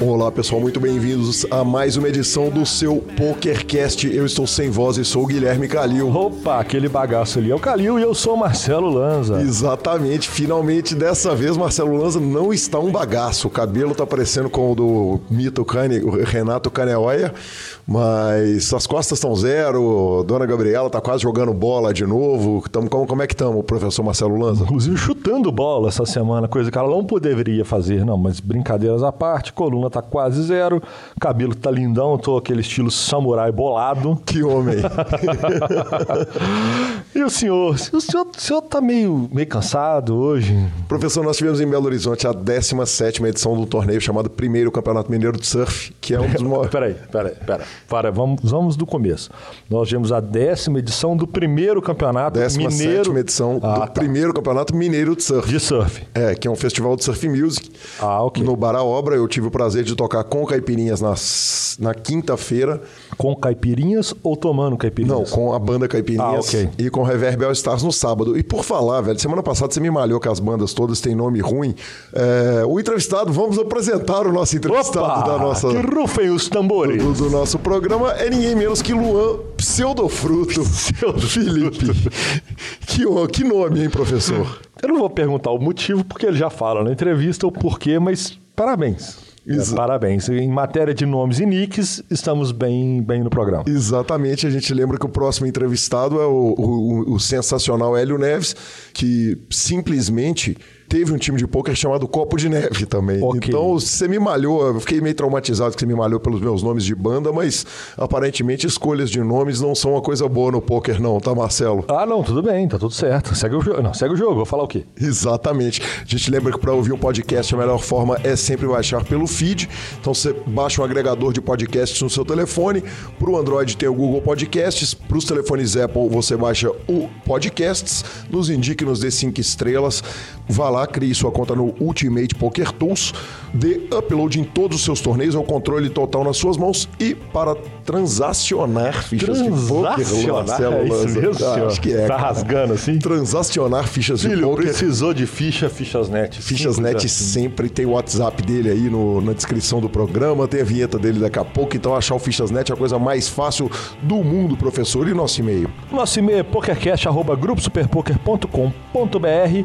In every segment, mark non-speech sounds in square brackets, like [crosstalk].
Olá pessoal, muito bem-vindos a mais uma edição do seu PokerCast. Eu estou sem voz e sou o Guilherme Calil. Opa, aquele bagaço ali é o Calil e eu sou o Marcelo Lanza. Exatamente, finalmente dessa vez Marcelo Lanza não está um bagaço. O cabelo tá parecendo com o do mito Cane, o Renato Caneoia, mas as costas estão zero. Dona Gabriela tá quase jogando bola de novo. Tamo, como, como é que estamos, professor Marcelo Lanza? Inclusive chutando bola essa semana, coisa que ela não poderia fazer, não, mas brincadeiras à parte, coluna tá quase zero, cabelo tá lindão, tô aquele estilo samurai bolado. Que homem! [laughs] e o senhor? O senhor, o senhor tá meio, meio cansado hoje? Professor, nós tivemos em Belo Horizonte a 17 edição do torneio chamado Primeiro Campeonato Mineiro de Surf, que é um dos [laughs] maiores. peraí, peraí, peraí. Para, vamos, vamos do começo. Nós tivemos a décima edição do primeiro campeonato Décima mineiro. sétima edição Ah, do tá. primeiro campeonato mineiro de surf. De surf. É, que é um festival de surf music. Ah, ok. No Bar à Obra, eu tive o prazer de tocar com caipirinhas nas, na quinta-feira. Com caipirinhas ou tomando Não, caipirinhas? com a banda Caipirinhas Ah, ok. e com Reverb All Stars no sábado. E por falar, velho, semana passada você me malhou que as bandas todas têm nome ruim. É, o entrevistado, vamos apresentar o nosso entrevistado Opa! da nossa, Que rufem os tambores. do, do nosso programa. É ninguém menos que Luan Pseudofruto Felipe. que, que nome, hein, professor? Eu não vou perguntar o motivo, porque ele já fala na entrevista o porquê, mas parabéns. Exa- É, parabéns. Em matéria de nomes e nicks, estamos bem, bem no programa. Exatamente, a gente lembra que o próximo entrevistado é o, o- o sensacional Hélio Neves, que simplesmente teve um time de pôquer chamado Copo de Neve também. Ok. Então você me malhou, eu fiquei meio traumatizado que você me malhou pelos meus nomes de banda, mas aparentemente escolhas de nomes não são uma coisa boa no pôquer, não, tá, Marcelo? Ah, não, tudo bem, tá tudo certo. Segue o jogo. Não, segue o jogo, vou falar o quê? Exatamente. A gente lembra que para ouvir um podcast a melhor forma é sempre baixar pelo feed. Então você baixa um agregador de podcasts no seu telefone. Para o Android tem o Google Podcasts. Para os telefones Apple você baixa o Podcasts. Nos indique, nos dê cinco estrelas. Vá lá, crie sua conta no Ultimate Poker Tools. Dê upload em todos os seus torneios. É o controle total nas suas mãos. E para transacionar fichas de poker, Transacionar, Marcelo é isso mesmo, Ah? Acho que é. Tá cara. rasgando assim? Transacionar fichas de Filho, poker. precisou de ficha, fichas net. Fichas Net assim. sempre tem o WhatsApp dele aí no- na descrição do programa, tem a vinheta dele daqui a pouco, então achar o Fichas Net é a coisa mais fácil do mundo, professor. E nosso e-mail? Nosso e-mail é pokercast.gruposuperpoker.com.br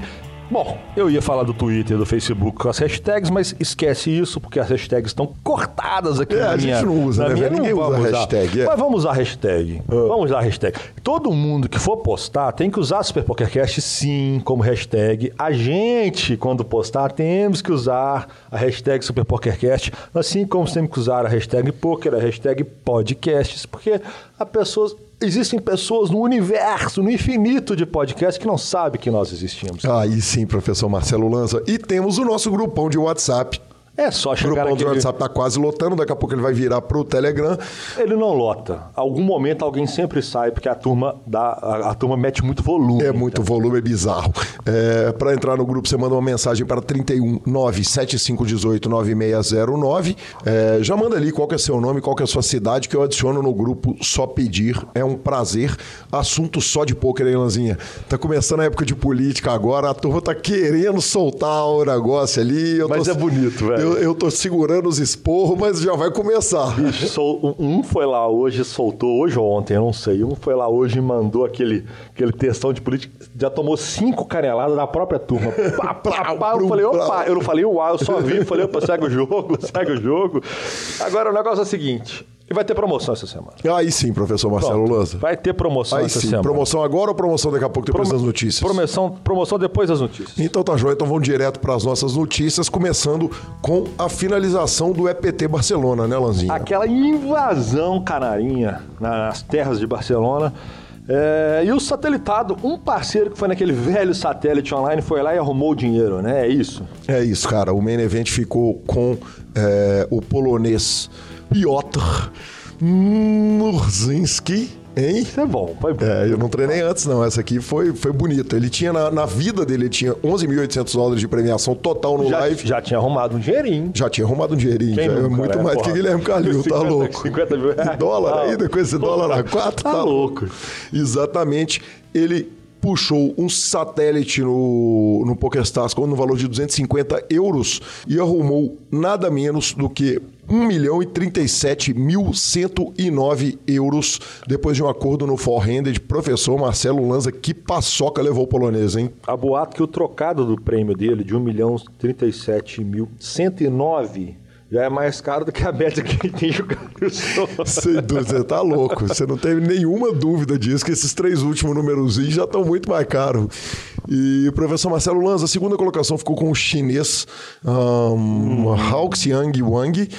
Bom, eu ia falar do Twitter do Facebook com as hashtags, mas esquece isso, porque as hashtags estão cortadas aqui É, na a gente minha... não usa, na né, minha? Ninguém não usa hashtag, é. Mas vamos usar hashtag. Vamos usar hashtag. Todo mundo que for postar tem que usar Super PokerCast sim como hashtag. A gente, quando postar, temos que usar a hashtag Super PokerCast, assim como temos que usar a hashtag Poker, a hashtag Podcasts, porque a pessoas... Existem pessoas no universo, no infinito de podcasts que não sabem que nós existimos. Aí sim, professor Marcelo Lanza. E temos o nosso grupão de WhatsApp. É só O chegar grupão de naquele... WhatsApp tá quase lotando, daqui a pouco ele vai virar pro Telegram. Ele não lota. Algum momento alguém sempre sai, porque a turma, dá, a, a turma mete muito volume. É muito volume, é bizarro. É, para entrar no grupo, você manda uma mensagem para 31 97518 9609. É, já manda ali qual que é seu nome, qual que é a sua cidade, que eu adiciono no grupo Só Pedir. É um prazer. Assunto só de pôquer, hein, Lanzinha? Tá começando a época de política agora, a turma tá querendo soltar o negócio ali. Mas tô- é bonito, velho. Eu, eu tô segurando os esporros, mas já vai começar. Bicho, sol- um foi lá hoje, soltou hoje ou ontem, eu não sei. Um foi lá hoje e mandou aquele, aquele textão de política. Já tomou cinco caneladas da própria turma. [laughs] Pá, pá, pá. Eu falei, opa, eu não falei uau, eu só vi, falei, opa, segue o jogo, [laughs] segue o jogo. Agora o negócio é o seguinte: e vai ter promoção essa semana. Aí sim, professor Marcelo Pronto, Lanza. Vai ter promoção Aí essa sim, semana. promoção agora ou promoção daqui a pouco, depois das notícias? Promoção, promoção depois das notícias. Então tá joia, então vamos direto para as nossas notícias, começando com a finalização do EPT Barcelona, né, Lanzinha? aquela invasão canarinha nas terras de Barcelona. É, e o satelitado, um parceiro que foi naquele velho satélite online, foi lá e arrumou o dinheiro, né? É isso. É isso, cara. O main event ficou com é, o polonês Piotr Murzinski, hein? Isso é bom, foi bom. É, eu não treinei antes, não. Essa aqui foi, foi bonita. Ele tinha, na, na vida dele, ele tinha 11.800 dólares de premiação total no já, live. já tinha arrumado um dinheirinho. Já tinha arrumado um dinheirinho. Quem já é nunca, muito né? mais Porra. que Guilherme Calil, tá 50, louco? 50 mil reais. Dólar Tá ainda, com esse dólar a quatro, Tá louco. Exatamente. Ele puxou um satélite no, no PokerStars no valor de 250 euros e arrumou nada menos do que 1 milhão e 37.109 euros depois de um acordo no forehand de professor Marcelo Lanza. Que paçoca levou o polonês, hein? A boato que o trocado do prêmio dele de 1 milhão e 37.109 já é mais caro do que a média que ele [laughs] tem jogado. Sem dúvida, você tá louco. Você não teve nenhuma dúvida disso, que esses três últimos números já estão muito mais caros. E o professor Marcelo Lanza, a segunda colocação ficou com o chinês um, hum. Hao Xiang Wang.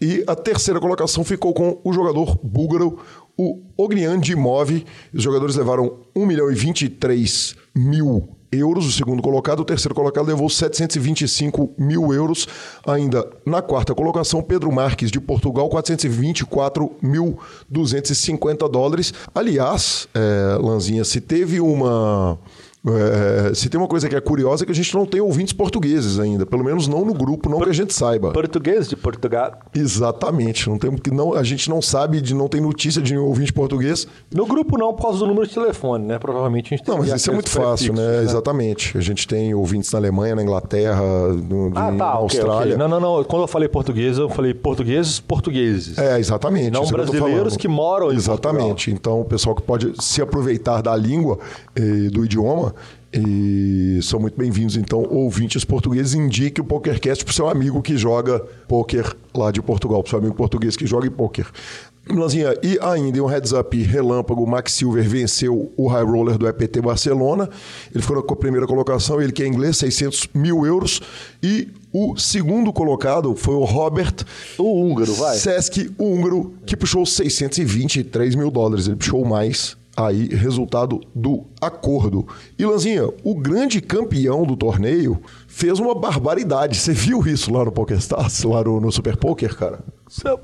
E a terceira colocação ficou com o jogador búlgaro, o Ognian Dimov. Os jogadores levaram 1 milhão e 23 mil euros, o segundo colocado. O terceiro colocado levou 725 mil euros. Ainda na quarta colocação, Pedro Marques, de Portugal, 424.250 dólares. Aliás, é, Lanzinha, se teve uma é, se tem uma coisa que é curiosa é que a gente não tem ouvintes portugueses ainda, pelo menos não no grupo, não Por, que a gente saiba. Português de Portugal. Exatamente, não tem, não, a gente não sabe, de não tem notícia de nenhum ouvinte português. No grupo não, por causa do número de telefone, né? Provavelmente a gente tem Não, mas isso é muito fácil, né? né? Exatamente. A gente tem ouvintes na Alemanha, na Inglaterra, no, ah, tá, na Austrália. Okay, okay. Não, não, não. Quando eu falei português, eu falei portugueses, portugueses. É, exatamente. Não brasileiros que, moram em Exatamente. Então, o pessoal que pode se aproveitar da língua e do idioma e são muito bem-vindos, então, ouvintes portugueses. Indique o PokerCast para o seu amigo que joga poker lá de Portugal, para o seu amigo português que joga em poker. Lanzinha, e ainda em um heads up relâmpago, o Max Silver venceu o high roller do EPT Barcelona. Ele ficou com a primeira colocação, ele que é inglês, 600 mil euros. E o segundo colocado foi o Robert. O húngaro, vai. Sesc, o húngaro, que puxou 623 mil dólares. Ele puxou mais aí resultado do acordo. E Lanzinha, o grande campeão do torneio fez uma barbaridade. Você viu isso lá no PokerStars, lá no, no Super Poker, cara?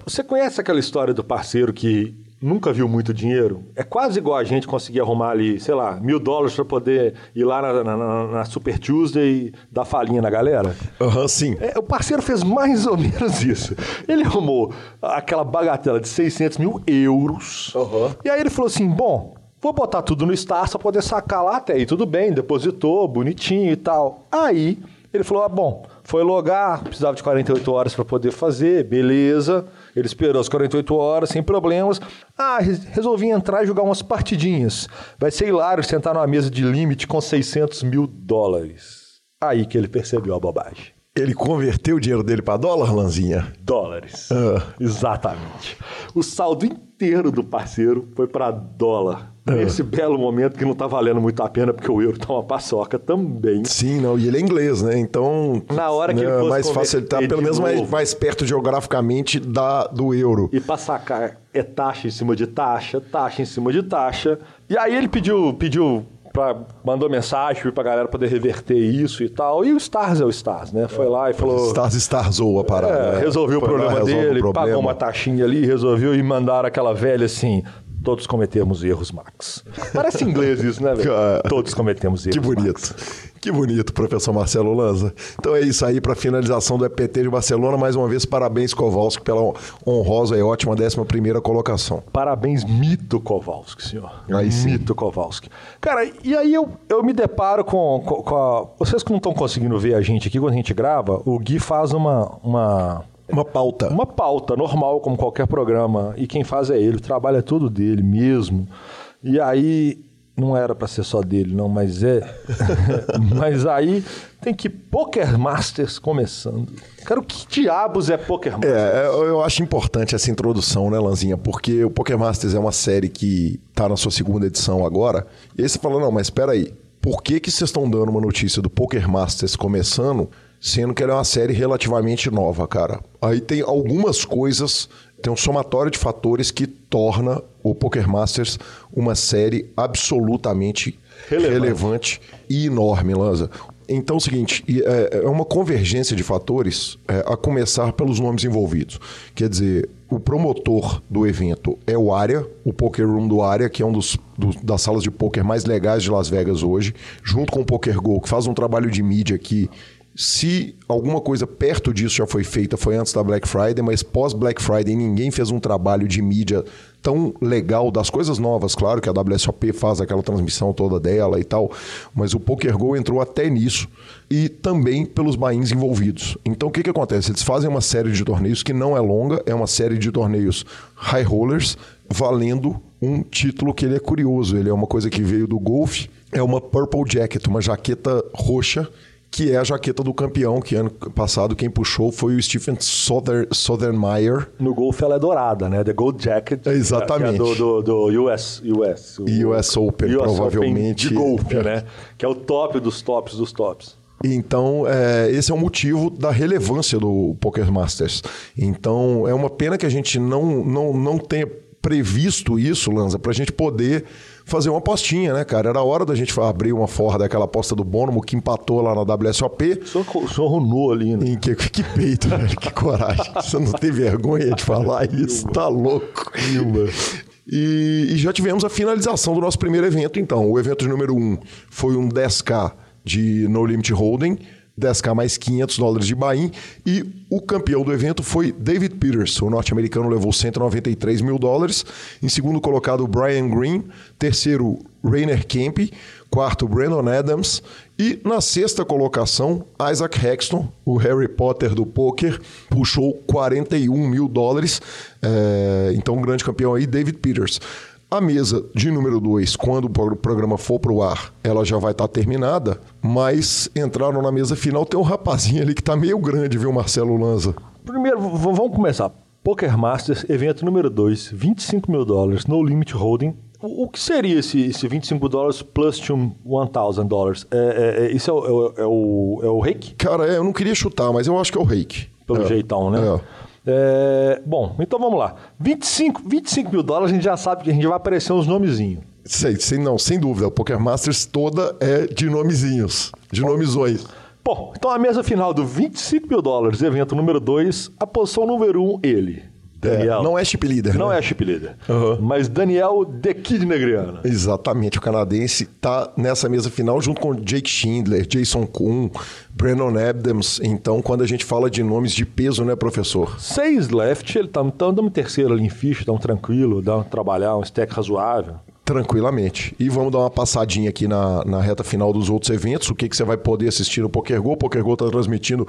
Você conhece aquela história do parceiro que nunca viu muito dinheiro? É quase igual a gente conseguir arrumar ali, sei lá, mil dólares para poder ir lá na, na, na, Super Tuesday e dar falinha na galera? Aham, uhum, sim. É, o parceiro fez mais ou menos isso. Ele arrumou aquela bagatela de 600 mil euros. Uhum. E aí ele falou assim: bom, Vou botar tudo no Star para poder sacar lá até aí. Tudo bem, depositou, bonitinho e tal. Aí ele falou: ah, bom, foi logar, precisava de 48 horas para poder fazer, beleza. Ele esperou as 48 horas, sem problemas. Ah, resolvi entrar e jogar umas partidinhas. Vai ser hilário sentar numa mesa de limite com 600 mil dólares. Aí que ele percebeu a bobagem. Ele converteu o dinheiro dele para dólar, Lanzinha? Dólares. Ah. Exatamente. O saldo inteiro do parceiro foi para dólar. Nesse belo momento que não está valendo muito a pena, porque o euro está uma paçoca também. Sim, não, e ele é inglês, né? Então. Na hora que né, ele fosse mais fácil, ele está pelo menos mais, mais perto geograficamente da, do euro. E para sacar é taxa em cima de taxa, taxa em cima de taxa. E aí ele pediu, pediu pra, mandou mensagem pra galera poder reverter isso e tal. E o Stars é o Stars, né? Foi lá e falou. Stars Starsou a parada. É, né? Resolveu o problema lá, dele, o problema. pagou uma taxinha ali, resolveu e mandaram aquela velha assim: Todos cometemos erros, Max. Parece inglês isso, né, velho? Todos cometemos erros. Que bonito. Max. Que bonito, professor Marcelo Lanza. Então é isso aí para finalização do EPT de Barcelona. Mais uma vez, parabéns, Kowalski, pela honrosa e ótima 11 colocação. Parabéns, mito Kowalski, senhor. Aí sim. Mito Kowalski. Cara, e aí eu, eu me deparo com, com, com a... Vocês que não estão conseguindo ver a gente aqui quando a gente grava, o Gui faz uma, uma uma pauta. Uma pauta normal, como qualquer programa. E quem faz é ele, o trabalho é todo dele mesmo. E aí, não era para ser só dele, não, mas é. [laughs] mas aí tem que Poker Masters começando. Cara, o que diabos é Poker Masters? É, eu acho importante essa introdução, né, Lanzinha? Porque o Poker Masters é uma série que tá na sua segunda edição agora. E aí você fala, não, mas espera aí. Por que, que vocês estão dando uma notícia do Poker Masters começando sendo que ela é uma série relativamente nova, cara. Aí tem algumas coisas, tem um somatório de fatores que torna o Poker Masters uma série absolutamente relevante, relevante e enorme, Lanza. Então é o seguinte, é, é uma convergência de fatores, é, a começar pelos nomes envolvidos. Quer dizer, o promotor do evento é o Área, o Poker Room do Área, que é um dos, das salas de poker mais legais de Las Vegas hoje, junto com o Poker Go, que faz um trabalho de mídia que se alguma coisa perto disso já foi feita, foi antes da Black Friday, mas pós Black Friday ninguém fez um trabalho de mídia tão legal das coisas novas, claro que a WSOP faz aquela transmissão toda dela e tal, mas o PokerGo entrou até nisso e também pelos bains envolvidos. Então o que, que acontece? Eles fazem uma série de torneios que não é longa, é uma série de torneios high rollers valendo um título que ele é curioso, ele é uma coisa que veio do golfe, é uma Purple Jacket, uma jaqueta roxa que é a jaqueta do campeão, que ano passado quem puxou foi o Stephen Souther, Southernmeyer. No golfe ela é dourada, né? The Gold Jacket. Exatamente. Que é do, do, do US, US. O, US Open, US provavelmente. Open de golfe, é. né? Que é o top dos tops dos tops. Então, é, esse é o motivo da relevância do Poker Masters. Então, é uma pena que a gente não, não, não tenha previsto isso, Lanza, para a gente poder fazer uma apostinha, né, cara? Era hora da gente abrir uma forra daquela aposta do Bonomo que empatou lá na WSOP. O senhor runou ali, né? Em que, que peito, [laughs] velho, que coragem. Você não tem vergonha de falar isso, tá louco. E, e, já tivemos a finalização do nosso primeiro evento, então. O evento número 1 um foi um 10K de No Limit Holding 10k mais 500 dólares de buy e o campeão do evento foi David Peters. O norte-americano levou 193 mil dólares. Em segundo colocado, Brian Green. Terceiro, Rainer Kemp. Quarto, Brandon Adams. E na sexta colocação, Isaac Hexton, o Harry Potter do poker, puxou 41 mil dólares. É, então, grande campeão aí, David Peters. A mesa de número 2, quando o programa for para o ar, ela já vai estar tá terminada, mas entraram na mesa final, tem um rapazinho ali que está meio grande, viu, Marcelo Lanza? Primeiro, vamos começar. Poker Masters, evento número 2, 25 mil dólares, no limit holding. O, que seria esse, esse 25 dólares plus 1.000 dólares? É, é, é, isso é o, é, o, é o reiki? Cara, é, eu não queria chutar, mas eu acho que é o reiki. Pelo é. jeitão, né? É. É, bom, então vamos lá. 25, 25 mil dólares, a gente já sabe que a gente vai aparecer uns nomezinhos. Sei, sem, não, sem dúvida. O Poker Masters toda é de nomezinhos, de nomezões. Bom, então a mesa final do 25 mil dólares, evento número 2, a posição número 1, um, ele. Daniel. É, não é chip leader. Não né? é chip leader. Uhum. Mas Daniel The Kid Negriana. Exatamente. O canadense está nessa mesa final junto com Jake Schindler, Jason Kuhn, Brandon Adams. Então, quando a gente fala de nomes de peso, né, professor? Seis left, ele está tá dando terceiro ali em ficha, tá um tranquilo, dá um trabalhar, um stack razoável. Tranquilamente. E vamos dar uma passadinha aqui na, na reta final dos outros eventos. O que, que você vai poder assistir no PokerGo. O PokerGo está transmitindo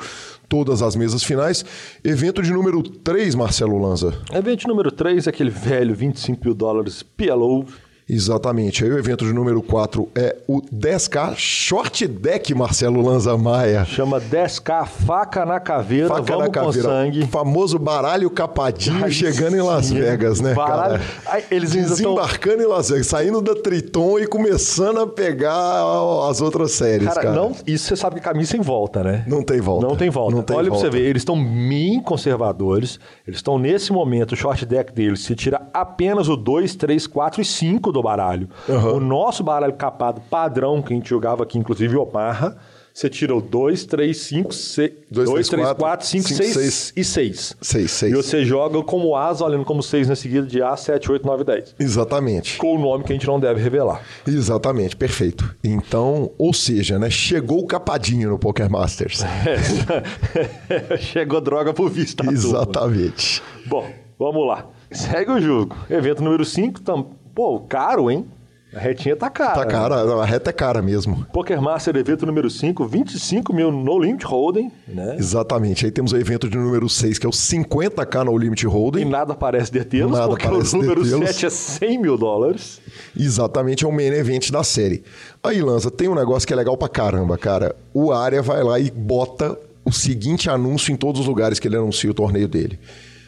todas as mesas finais. Evento de número 3, Marcelo Lanza. Evento número 3 é aquele velho 25 mil dólares PLO Exatamente. Aí o evento de número 4 é o 10K Short Deck Marcelo Lanza Maia. Chama 10K Faca na Caveira, faca vamos na caveira. com sangue. Famoso baralho capadinho Ai, chegando sim. em Las Vegas, né, baralho... Ai, eles Desembarcando tão... em Las Vegas, saindo da Triton e começando a pegar as outras séries, cara. cara. Não, isso você sabe que caminho sem volta, né? Não tem volta. Não tem volta. Não tem Olha volta. pra você ver, eles estão bem conservadores, eles estão nesse momento, o short deck deles se tira apenas o 2, 3, 4 e 5 do baralho. Uhum. O nosso baralho capado padrão, que a gente jogava aqui, inclusive Omarra, você tira o 2, 3, 5, 6. 2, 3, 4, 5, 6 e 6. 6, 6. E você joga como As, olhando como 6 na seguida de A, 7, 8, 9, 10. Exatamente. Com o nome que a gente não deve revelar. Exatamente, perfeito. Então, ou seja, né, chegou o capadinho no Poker Masters. É. [laughs] chegou droga por vista. Exatamente. Bom, vamos lá. Segue o jogo. Evento número 5, tam... pô, caro, hein? A retinha tá cara. Tá cara, né? a reta é cara mesmo. Poker Master evento número 5, 25 mil no limit holding, né? Exatamente. Aí temos o evento de número 6, que é o 50k no limit holding. E nada parece detê-los, nada porque parece o número 7 é 100 mil dólares. Exatamente, é o main event da série. Aí, Lanza, tem um negócio que é legal pra caramba, cara. O Área vai lá e bota o seguinte anúncio em todos os lugares que ele anuncia o torneio dele.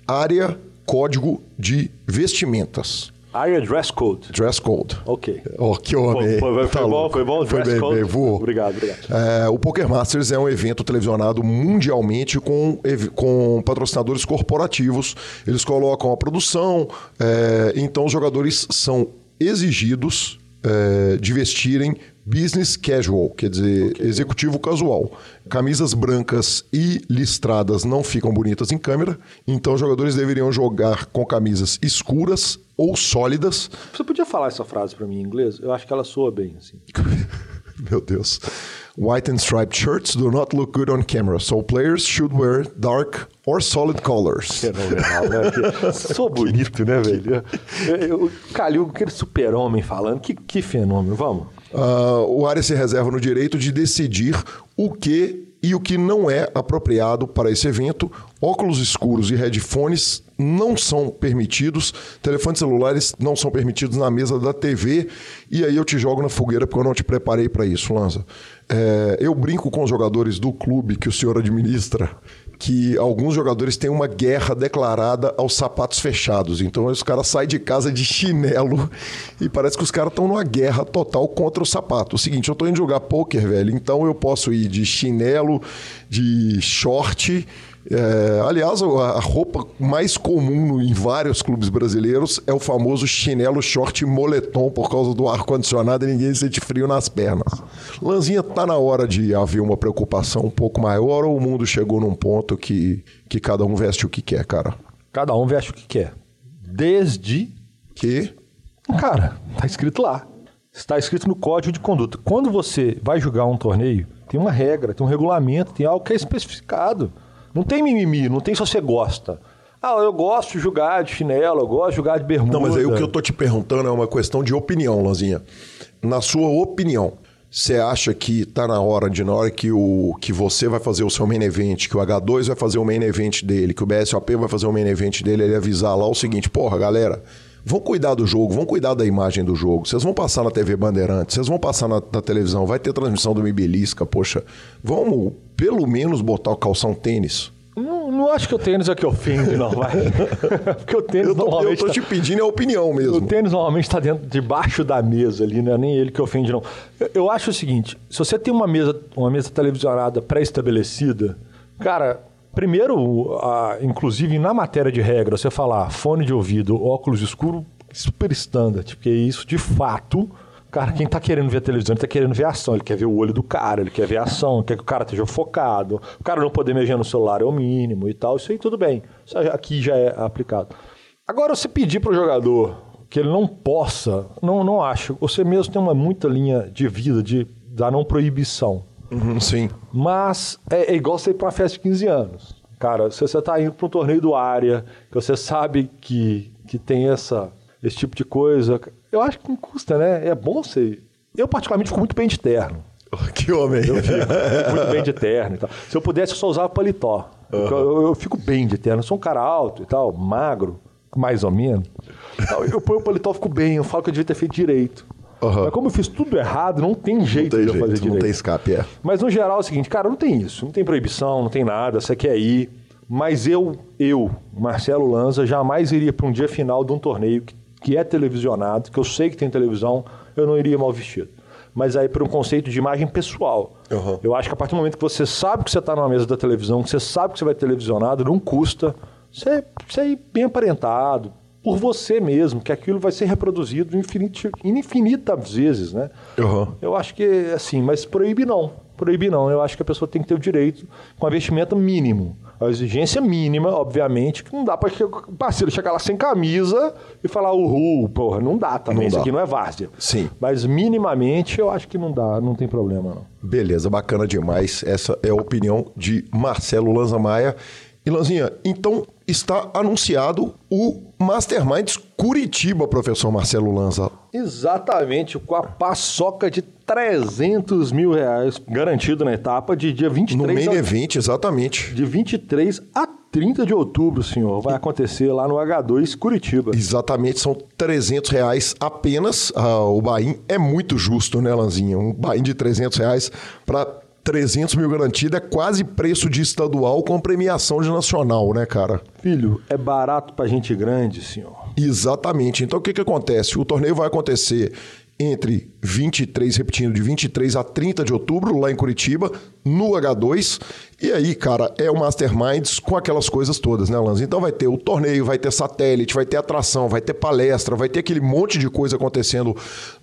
Área Código de Vestimentas. Área Dress Code. Dress Code. Ok. Oh, que homem. Foi, foi, tá foi bom, foi bom. Dress foi bem, Code. Bem, voou. Obrigado, obrigado. É, o Poker Masters é um evento televisionado mundialmente com, com patrocinadores corporativos. Eles colocam a produção, é, então os jogadores são exigidos é, de vestirem business casual, quer dizer, okay. executivo casual. Camisas brancas e listradas não ficam bonitas em câmera, então os jogadores deveriam jogar com camisas escuras ou sólidas. Você podia falar essa frase para mim em inglês? Eu acho que ela soa bem assim. [laughs] Meu Deus. White and striped shirts do not look good on camera, so players should wear dark or solid colors. Fenomenal, né? [laughs] Sou bonito, né, velho? Eu, eu, Calil, aquele super-homem falando, que, que fenômeno, vamos. Uh, o área se reserva no direito de decidir o que e o que não é apropriado para esse evento. Óculos escuros e headphones não são permitidos, telefones celulares não são permitidos na mesa da TV. E aí eu te jogo na fogueira porque eu não te preparei para isso, Lanza. É, eu brinco com os jogadores do clube que o senhor administra que alguns jogadores têm uma guerra declarada aos sapatos fechados. Então os caras saem de casa de chinelo e parece que os caras estão numa guerra total contra o sapato. O seguinte, eu estou indo jogar poker, velho, então eu posso ir de chinelo, de short é, aliás, a roupa mais comum em vários clubes brasileiros é o famoso chinelo short moletom por causa do ar-condicionado e ninguém sente frio nas pernas. Lanzinha, tá na hora de haver uma preocupação um pouco maior ou o mundo chegou num ponto que, que cada um veste o que quer, cara? Cada um veste o que quer. Desde que. Cara, tá escrito lá. Está escrito no código de conduta. Quando você vai jogar um torneio, tem uma regra, tem um regulamento, tem algo que é especificado. Não tem mimimi, não tem se você gosta. Ah, eu gosto de jogar de chinelo, eu gosto de jogar de bermuda. Não, mas aí o que eu tô te perguntando é uma questão de opinião, Lanzinha. Na sua opinião, você acha que tá na hora de, na hora que, o, que você vai fazer o seu main event, que o H2 vai fazer o main event dele, que o BSOP vai fazer o main event dele, ele avisar lá o seguinte, porra, galera, vão cuidar do jogo, vão cuidar da imagem do jogo. Vocês vão passar na TV Bandeirantes, vocês vão passar na, na televisão, vai ter transmissão do Mibelisca, poxa. Vamos pelo menos botar o calção tênis. Não, não acho que o tênis é que ofende, não, vai. [laughs] Porque o tênis eu tô, normalmente. Eu tô te tá... pedindo a opinião mesmo. O tênis normalmente está dentro, debaixo da mesa ali, não é nem ele que ofende, não. Eu, eu acho o seguinte: se você tem uma mesa, uma mesa televisionada pré-estabelecida, cara, primeiro, a, inclusive na matéria de regra, você falar fone de ouvido, óculos escuro, super standard, porque isso de fato Cara, quem tá querendo ver televisão, ele tá querendo ver ação, ele quer ver o olho do cara, ele quer ver ação, quer que o cara esteja focado. O cara não poder mexer no celular é o mínimo e tal, isso aí tudo bem. Isso aqui já é aplicado. Agora, você pedir para o jogador que ele não possa, não, não acho. Você mesmo tem uma muita linha de vida de, da não proibição. Uhum, sim. Mas é, é igual você ir para uma festa de 15 anos. Cara, se você está indo para um torneio do área, que você sabe que, que tem essa, esse tipo de coisa, eu acho que não custa, né? É bom ser. Eu, particularmente, fico muito bem de terno. [laughs] Que homem! Eu fico, fico muito bem de terno e tal. Se eu pudesse, eu só usava paletó. Uhum. Eu, eu, fico bem de terno. Eu sou um cara alto e tal, magro, mais ou menos. [laughs] Eu ponho o paletó, fico bem. Eu falo que eu devia ter feito direito. Uhum. Mas como eu fiz tudo errado, não tem jeito não tem de eu fazer direito. Não tem escape, é. Mas no geral é o seguinte, cara, não tem isso. Não tem proibição, não tem nada. Você quer ir. Mas eu, eu, Marcelo Lanza, jamais iria para um dia final de um torneio que que é televisionado, que eu sei que tem televisão, eu não iria mal vestido. Mas aí por um conceito de imagem pessoal. Uhum. Eu acho que a partir do momento que você sabe que você está numa mesa da televisão, que você sabe que você vai televisionado, não custa você, você ir bem aparentado, por você mesmo, que aquilo vai ser reproduzido infinit, infinitas vezes, né? Uhum. Eu acho que, assim, mas proíbe não. Proíbe não. Eu acho que a pessoa tem que ter o direito com a vestimenta mínimo. A exigência mínima, obviamente, que não dá para o parceiro chegar lá sem camisa e falar uhul, porra, não dá também, não isso dá. aqui não é várzea. Sim. Mas minimamente eu acho que não dá, não tem problema não. Beleza, bacana demais. Essa é a opinião de Marcelo Lanza Maia. E Lanzinha, então está anunciado o Masterminds Curitiba, professor Marcelo Lanza. Exatamente, com a paçoca de 300 mil reais garantido na etapa de dia 23... No main a... event, exatamente. De 23 a 30 de outubro, senhor. Vai acontecer lá no H2 Curitiba. Exatamente, são 300 reais apenas. Ah, o Bahia é muito justo, né, Lanzinha? Um Bahia de 300 reais para 300 mil garantido é quase preço de estadual com premiação de nacional, né, cara? Filho, é barato pra gente grande, senhor. Exatamente. Então o que, que acontece? O torneio vai acontecer entre 23, repetindo, de 23 a 30 de outubro, lá em Curitiba, no H2. E aí, cara, é o Masterminds com aquelas coisas todas, né, Lanz? Então vai ter o torneio, vai ter satélite, vai ter atração, vai ter palestra, vai ter aquele monte de coisa acontecendo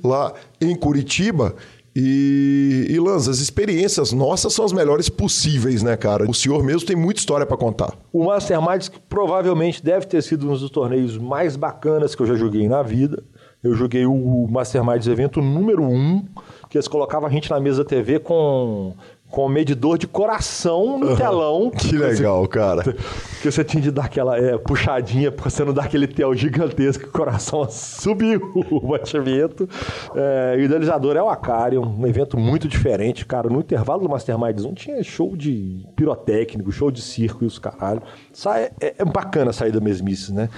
lá em Curitiba. E, e Lanz, as experiências nossas são as melhores possíveis, né, cara? O senhor mesmo tem muita história para contar. O Masterminds provavelmente deve ter sido um dos torneios mais bacanas que eu já joguei na vida. Eu joguei o Masterminds evento número um, que eles colocavam a gente na mesa TV com com medidor de coração no telão. [laughs] Que legal, cara. Porque você tinha de dar aquela é, puxadinha, porque você não dá aquele tel gigantesco que o coração [laughs] subiu o batimento. É, o idealizador é o Acari, um evento muito diferente, cara. No intervalo do Mastermind 1 tinha show de pirotécnico, show de circo e os caralho. Sai, é, é bacana sair da mesmice, né?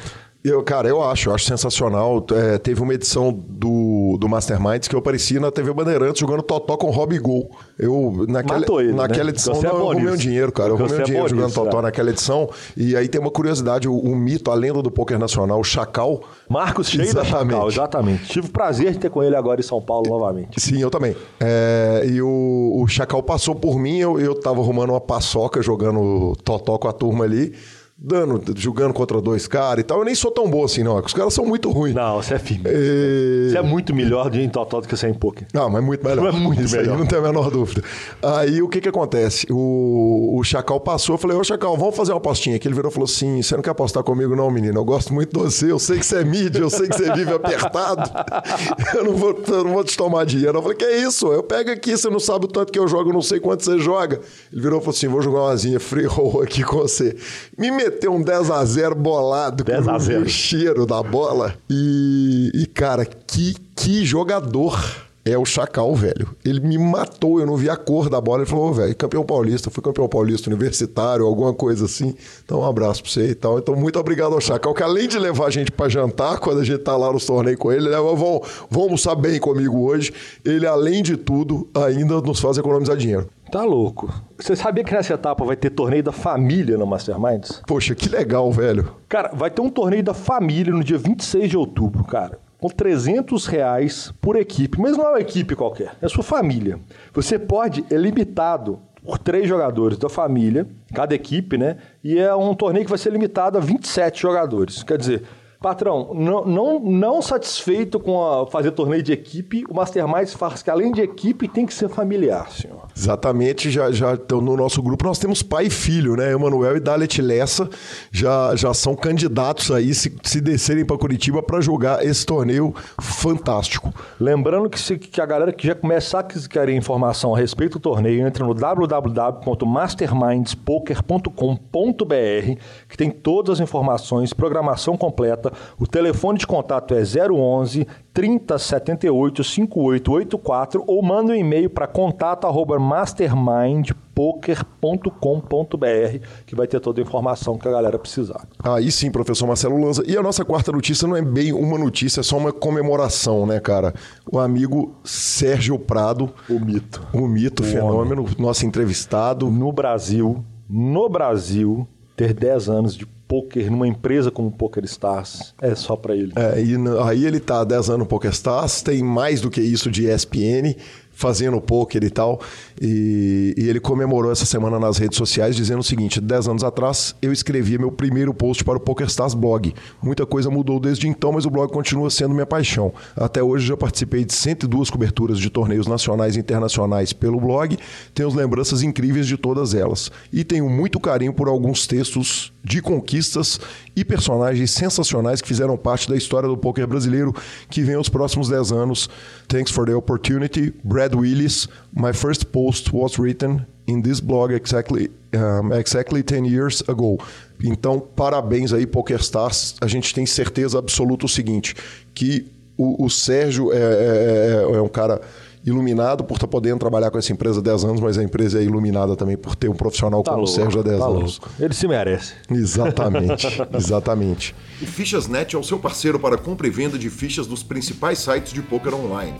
Eu, cara, eu acho, eu acho sensacional. É, teve uma edição do, do Masterminds que eu apareci na TV Bandeirantes jogando Totó com Robbie Gol. Eu, naquela, ele, naquela né? edição, Você é não, eu bom arrumei um dinheiro, cara. Eu arrumei um é dinheiro bom jogando nisso, Totó cara. naquela edição. E aí tem uma curiosidade: o, o mito, a lenda do poker nacional, o Chacal. Marcos Cheio da Exatamente. Chacal, exatamente. Tive o prazer de ter com ele agora em São Paulo novamente. Sim, eu também. É, e o, o Chacal passou por mim, eu, eu tava arrumando uma paçoca, jogando Totó com a turma ali. Dando, jogando contra dois caras e tal. Eu nem sou tão bom assim, não. é que Os caras são muito ruins. Não, você é firme. E- Você é muito melhor de em totó do que você é em poker. Não, mas muito melhor. [laughs] É muito Isso melhor. Aí não tem a menor dúvida. Aí o que que acontece? O, o Chacal passou, eu falei, ô Chacal, vamos fazer uma apostinha aqui. Ele virou e falou assim: você não quer apostar comigo, não, menino? Eu gosto muito de você, eu sei que você é mídia, eu sei que você vive apertado. [laughs] eu, não vou, eu não vou te tomar dinheiro. Eu falei, que isso? Eu pego aqui, você não sabe o tanto que eu jogo, eu não sei quanto você joga. Ele virou e falou assim: vou jogar uma zinha free roll aqui com você. Me meteu um 10 a 0 bolado 10 a com 0. o cheiro da bola. E, e, cara, que, que jogador é o Chacal, velho. Ele me matou, eu não vi a cor da bola. Ele falou, ô, velho, campeão paulista, fui campeão paulista universitário, alguma coisa assim. Então, um abraço pra você e tal. Então, muito obrigado ao Chacal, que além de levar a gente pra jantar, quando a gente tá lá nos torneios com ele, ele leva, vão, vão almoçar bem comigo hoje. Ele, além de tudo, ainda nos faz economizar dinheiro. Tá louco. Você sabia que nessa etapa vai ter torneio da família no Masterminds? Poxa, que legal, velho. Cara, vai ter um torneio da família no dia 26 de outubro, cara. Com 300 reais por equipe. Mas não é uma equipe qualquer, é a sua família. Você pode, é limitado por três jogadores da família, cada equipe, né? E é um torneio que vai ser limitado a 27 jogadores. Quer dizer, patrão, não, não, não satisfeito com a, fazer torneio de equipe, o Mastermind faz que além de equipe tem que ser familiar, senhor. Exatamente, já, já então, no nosso grupo nós temos pai e filho, né? Emanuel e Dalet Lessa já, já são candidatos aí, se, se descerem para Curitiba, para jogar esse torneio fantástico. Lembrando que, se, que a galera que já começar a querer informação a respeito do torneio, entra no www.mastermindspoker.com.br, que tem todas as informações, programação completa. O telefone de contato é 011 3078 5884 ou manda um e-mail para contato arroba mastermindpoker.com.br que vai ter toda a informação que a galera precisar. Aí sim, professor Marcelo Lanza. E a nossa quarta notícia não é bem uma notícia, é só uma comemoração, né, cara? O amigo Sérgio Prado, O mito. o mito, fenômeno, nosso entrevistado. no Brasil, no Brasil, ter 10 anos de poker numa empresa como Poker Stars é só pra ele. É, e aí ele tá há 10 anos no PokerStars, tem mais do que isso de ESPN, fazendo poker e tal. E, e ele comemorou essa semana nas redes sociais dizendo o seguinte: 10 anos atrás eu escrevi meu primeiro post para o PokerStars blog. Muita coisa mudou desde então, mas o blog continua sendo minha paixão. Até hoje já participei de 102 coberturas de torneios nacionais e internacionais pelo blog. Tenho lembranças incríveis de todas elas. E tenho muito carinho por alguns textos de conquistas e personagens sensacionais que fizeram parte da história do poker brasileiro que vem aos próximos 10 anos. Thanks for the opportunity. Brad Willis, my first post was written in this blog exactly, um, exactly 10 years ago. Então, parabéns aí, PokerStars. A gente tem certeza absoluta o seguinte, que o, o Sérgio é, é- é- é um cara iluminado por estar podendo trabalhar com essa empresa há 10 anos, mas a empresa é iluminada também por ter um profissional Tá como o louco, Sérgio há 10 tá anos. louco. Ele se merece. Exatamente, [laughs] exatamente. O Fichasnet é o seu parceiro para compra e venda de fichas dos principais sites de poker online.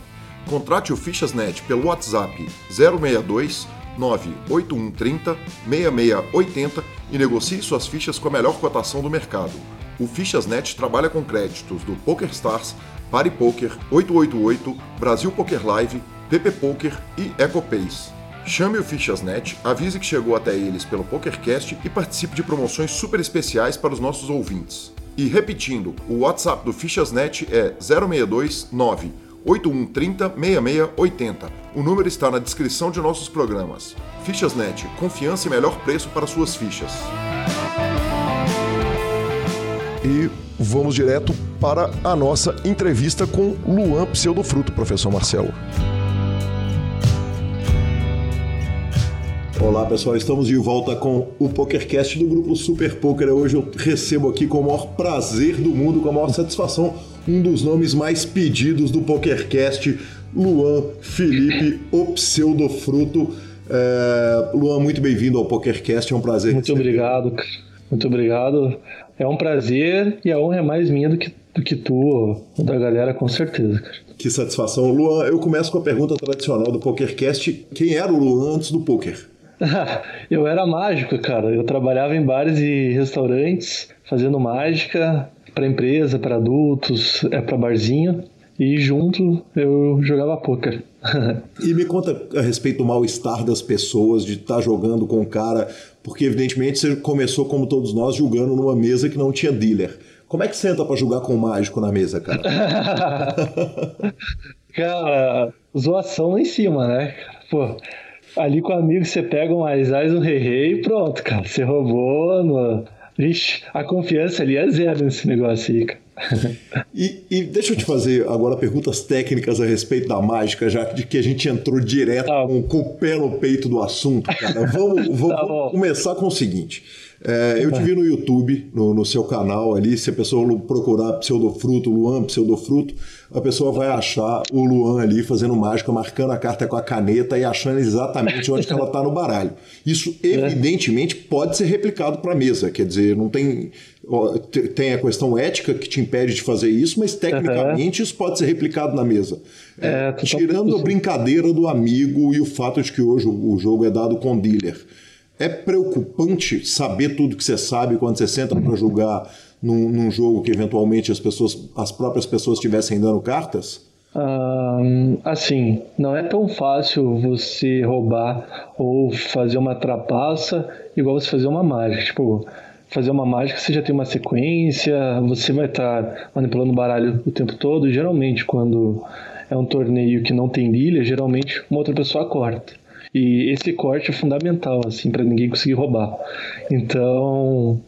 Contrate o Fichasnet pelo WhatsApp 062 98130 6680 e negocie suas fichas com a melhor cotação do mercado. O Fichasnet trabalha com créditos do PokerStars, PariPoker, 888, Brasil Poker Live, PP Poker e EcoPace. Chame o Fichasnet, avise que chegou até eles pelo PokerCast e participe de promoções super especiais para os nossos ouvintes. E repetindo, o WhatsApp do Fichasnet é 062 9 8130 6680. O número está na descrição de nossos programas. Fichasnet, confiança e melhor preço para suas fichas. E vamos direto para a nossa entrevista com Luan Pseudofruto, professor Marcelo. Olá pessoal, estamos de volta com o PokerCast do grupo Super Poker. Hoje eu recebo aqui com o maior prazer do mundo, com a maior satisfação, um dos nomes mais pedidos do PokerCast, Luan Felipe, o pseudofruto. É, Luan, muito bem-vindo ao PokerCast, é um prazer. Muito obrigado, muito obrigado. É um prazer e a honra é mais minha do que, do que tu, da galera, com certeza, cara. Que satisfação. Luan, eu começo com a pergunta tradicional do PokerCast. Quem era o Luan antes do poker? [laughs] eu era mágico, cara. Eu trabalhava em bares e restaurantes, fazendo mágica para empresa, para adultos, é para barzinho. E junto eu jogava poker. [laughs] e me conta a respeito do mal-estar das pessoas de estar tá jogando com o cara, porque evidentemente você começou como todos nós jogando numa mesa que não tinha dealer. Como é que senta para jogar com o mágico na mesa, cara? [laughs] cara, zoação lá em cima, né? Pô, ali com amigos você pega um Aizais, um Rei Rei e pronto, cara. Você roubou, no... Vixe, a confiança ali é zero nesse negócio aí, cara. [laughs] e, e, deixa eu te fazer agora perguntas técnicas a respeito da mágica, já de que a gente entrou direto tá. com, com, o pé no peito do assunto, cara. [laughs] Vamos, vamos, tá vamos começar com o seguinte. É, eu te vi no YouTube, no, no, seu canal ali, se a pessoa procurar pseudofruto, Luan pseudofruto, a pessoa vai achar o Luan ali fazendo mágica, marcando a carta com a caneta e achando exatamente onde ela está no baralho. Isso, é. evidentemente, pode ser replicado para a mesa, quer dizer, não tem. Tem a questão ética que te impede de fazer isso, mas tecnicamente uhum. isso pode ser replicado na mesa. É, tirando a brincadeira do amigo e o fato de que hoje o jogo é dado com dealer. É preocupante saber tudo que você sabe quando você senta para jogar num, num, jogo que eventualmente as pessoas, as próprias pessoas estivessem dando cartas? Assim, não é tão fácil você roubar ou fazer uma trapaça igual você fazer uma mágica. Tipo, fazer uma mágica você já tem uma sequência, você vai estar tá manipulando o baralho o tempo todo. Geralmente, quando é um torneio que não tem ilha, geralmente uma outra pessoa corta. E esse corte é fundamental, assim, para ninguém conseguir roubar. Então,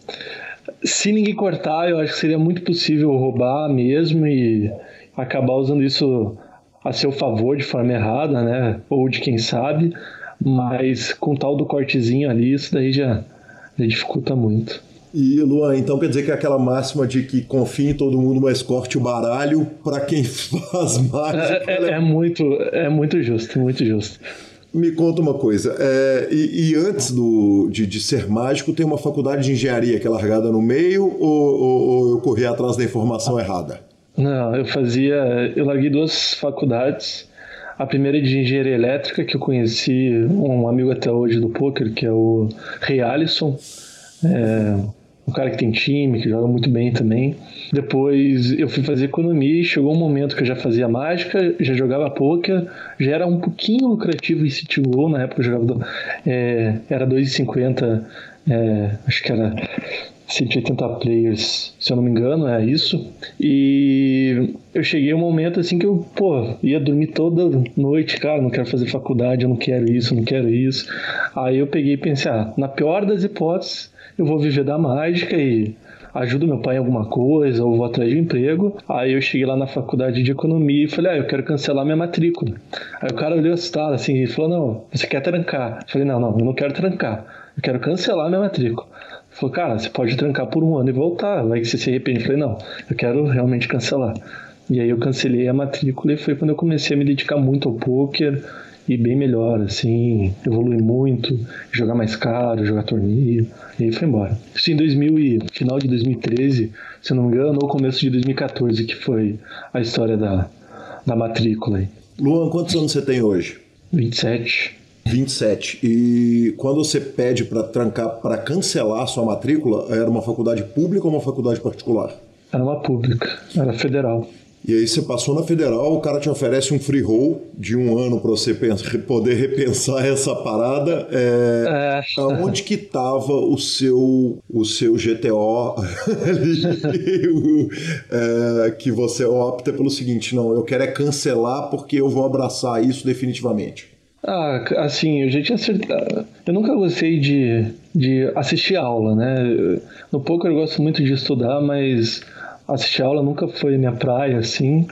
se ninguém cortar, eu acho que seria muito possível roubar mesmo e acabar usando isso a seu favor de forma errada, né? Ou de quem sabe. Mas com tal do cortezinho ali, isso daí já, já dificulta muito. E Luan, então quer dizer que é aquela máxima de que confie em todo mundo, mas corte o baralho para quem [laughs] faz mágica. É, é, é, muito, é muito justo, muito justo. Me conta uma coisa, é, e, e, antes do, de, de, ser mágico, tem uma faculdade de engenharia que é largada no meio ou, ou, ou eu corri atrás da informação errada? Não, eu fazia. Eu larguei duas faculdades. A primeira é de engenharia elétrica, que eu conheci um amigo até hoje do poker, que é o Rei Alisson. É, um cara que tem time, que joga muito bem também. Depois eu fui fazer economia e chegou um momento que eu já fazia mágica, já jogava poker, já era um pouquinho lucrativo em City Go, na época eu jogava, é, era 2,50, é, acho que era 180 players, se eu não me engano, é isso. E eu cheguei um momento assim que eu, pô, ia dormir toda noite, cara, não quero fazer faculdade, eu não quero isso, não quero isso. Aí eu peguei e pensei, ah, na pior das hipóteses, eu vou viver da mágica e ajudo meu pai em alguma coisa ou vou atrás de um emprego. Aí eu cheguei lá na faculdade de economia e falei, ah, eu quero cancelar minha matrícula. Aí o cara olhou assustado assim e falou, não, você quer trancar? Eu falei, não, não, eu não quero trancar. Eu quero cancelar minha matrícula. Ele falou, cara, você pode trancar por um ano e voltar, vai que você se arrepende. Eu falei, não, eu quero realmente cancelar. E aí eu cancelei a matrícula e foi quando eu comecei a me dedicar muito ao poker e bem melhor, assim, evoluir muito, jogar mais caro, jogar torneio, e aí foi embora. Isso em 2000 e final de 2013, se não me engano, ou começo de 2014, que foi a história da, da matrícula aí. Luan, quantos anos você tem hoje? 27. 27. E quando você pede para trancar, para cancelar a sua matrícula, era uma faculdade pública ou uma faculdade particular? Era uma pública, era federal. E aí você passou na federal, o cara te oferece um free roll de um ano para você poder repensar [laughs] essa parada. É, é. Aonde que tava o seu o seu GTO [laughs] ali, é, que você opta pelo seguinte, não, eu quero é cancelar porque eu vou abraçar isso definitivamente. Ah, assim, eu já tinha acertado. Eu nunca gostei de, de assistir aula, né? No poker eu gosto muito de estudar, mas assistir aula nunca foi minha praia, assim.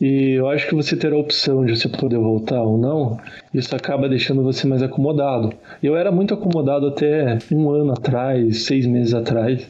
E eu acho que você ter a opção de você poder voltar ou não, isso acaba deixando você mais acomodado. Eu era muito acomodado até um ano atrás, seis meses atrás.